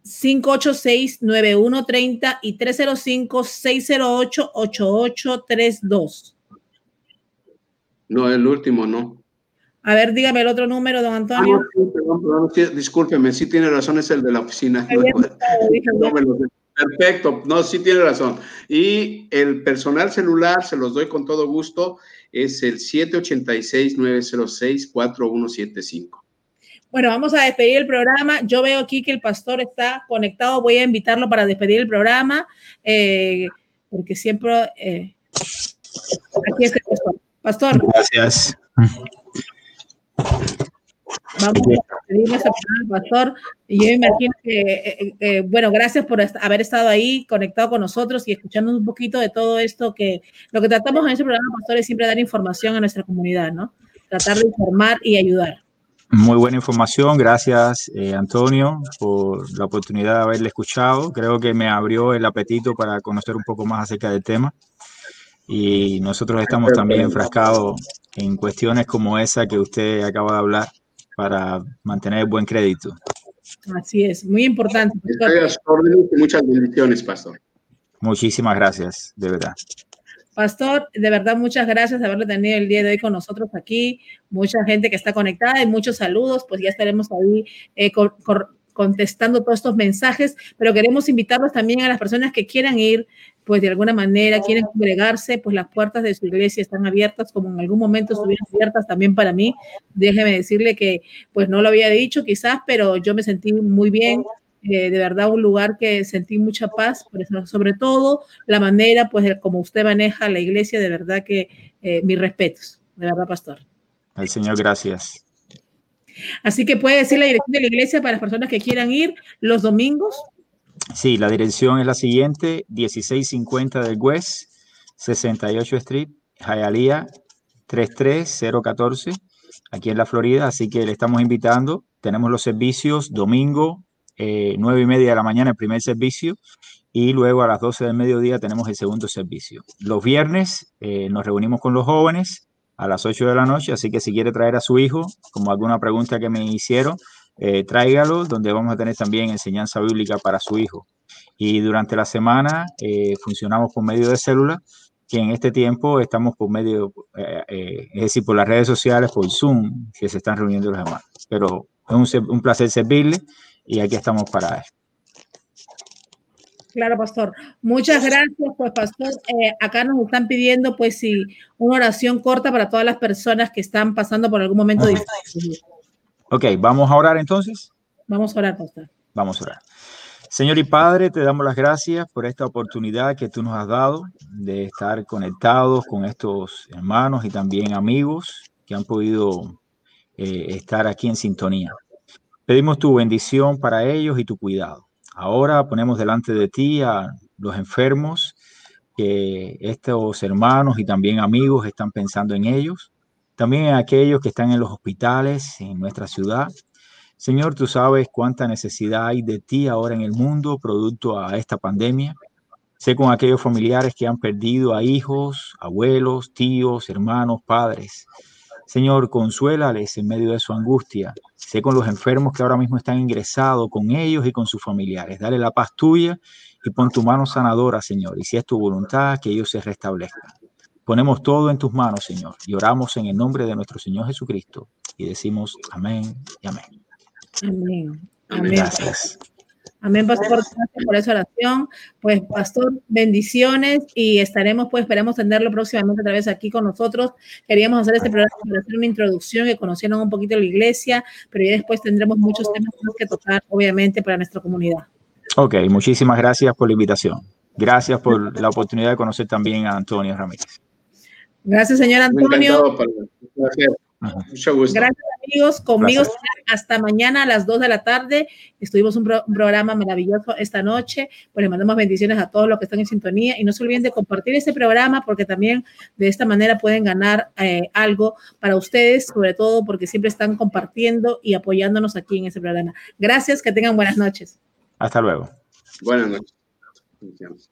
586-9130 y 305-608-8832. No, el último no. A ver, dígame el otro número, don Antonio. Ah, discúlpeme, sí tiene razón, es el de la oficina. Perfecto, no, sí tiene razón. Y el personal celular, se los doy con todo gusto, es el 786-906-4175. Bueno, vamos a despedir el programa. Yo veo aquí que el pastor está conectado. Voy a invitarlo para despedir el programa, eh, porque siempre... Eh, aquí está el pastor. Pastor. Gracias. Vamos a pedirle al pastor. Y yo imagino que, eh, eh, bueno, gracias por haber estado ahí conectado con nosotros y escuchando un poquito de todo esto que lo que tratamos en este programa, pastor, es siempre dar información a nuestra comunidad, ¿no? Tratar de informar y ayudar. Muy buena información, gracias eh, Antonio por la oportunidad de haberle escuchado. Creo que me abrió el apetito para conocer un poco más acerca del tema. Y nosotros estamos también enfrascados en cuestiones como esa que usted acaba de hablar para mantener buen crédito. Así es, muy importante. Muchas bendiciones, Pastor. Muchísimas gracias, de verdad. Pastor, de verdad, muchas gracias de haberlo tenido el día de hoy con nosotros aquí. Mucha gente que está conectada y muchos saludos. Pues ya estaremos ahí eh, contestando todos estos mensajes, pero queremos invitarlos también a las personas que quieran ir pues de alguna manera quieren congregarse, pues las puertas de su iglesia están abiertas, como en algún momento estuvieron abiertas también para mí. Déjeme decirle que pues no lo había dicho quizás, pero yo me sentí muy bien, eh, de verdad un lugar que sentí mucha paz, sobre todo la manera pues como usted maneja la iglesia, de verdad que eh, mis respetos, de verdad, pastor. Al Señor, gracias. Así que puede decir la dirección de la iglesia para las personas que quieran ir los domingos. Sí, la dirección es la siguiente, 1650 del West, 68 Street, Hialeah 33014, aquí en la Florida. Así que le estamos invitando. Tenemos los servicios domingo, eh, 9 y media de la mañana, el primer servicio, y luego a las 12 del mediodía tenemos el segundo servicio. Los viernes eh, nos reunimos con los jóvenes a las 8 de la noche, así que si quiere traer a su hijo, como alguna pregunta que me hicieron, eh, tráigalo, donde vamos a tener también enseñanza bíblica para su hijo. Y durante la semana eh, funcionamos por medio de células, que en este tiempo estamos por medio, eh, es decir, por las redes sociales, por Zoom, que se están reuniendo los hermanos. Pero es un, un placer servirle y aquí estamos para eso. Claro, pastor. Muchas gracias, pues, pastor. acá nos están pidiendo, pues, si una oración corta para todas las personas que están pasando por algún momento difícil. Ok, vamos a orar entonces. Vamos a orar, pastor. Vamos a orar. Señor y Padre, te damos las gracias por esta oportunidad que tú nos has dado de estar conectados con estos hermanos y también amigos que han podido eh, estar aquí en sintonía. Pedimos tu bendición para ellos y tu cuidado. Ahora ponemos delante de ti a los enfermos, que estos hermanos y también amigos están pensando en ellos también a aquellos que están en los hospitales en nuestra ciudad. Señor, tú sabes cuánta necesidad hay de ti ahora en el mundo producto a esta pandemia. Sé con aquellos familiares que han perdido a hijos, abuelos, tíos, hermanos, padres. Señor, consuélales en medio de su angustia. Sé con los enfermos que ahora mismo están ingresados, con ellos y con sus familiares. Dale la paz tuya y pon tu mano sanadora, Señor. Y si es tu voluntad, que ellos se restablezcan. Ponemos todo en tus manos, Señor, y oramos en el nombre de nuestro Señor Jesucristo y decimos amén y amén. Amén. Amén. Gracias. Amén, pastor. Gracias por esa oración. Pues, pastor, bendiciones y estaremos, pues, esperamos tenerlo próximamente otra vez aquí con nosotros. Queríamos hacer este programa para hacer una introducción, que conocieran un poquito la iglesia, pero ya después tendremos muchos temas que tocar, obviamente, para nuestra comunidad. Ok, muchísimas gracias por la invitación. Gracias por la oportunidad de conocer también a Antonio Ramírez. Gracias, señor Antonio. Mucho gusto. Gracias, amigos. Conmigo hasta mañana a las 2 de la tarde. Estuvimos un, un, programa maravilloso esta noche. Pues le mandamos bendiciones a todos los que están en sintonía y no se olviden de compartir este programa porque también de esta manera pueden ganar eh, algo para ustedes, sobre todo porque siempre están compartiendo y apoyándonos aquí en este programa. Gracias, que tengan buenas noches. Hasta luego. Buenas noches.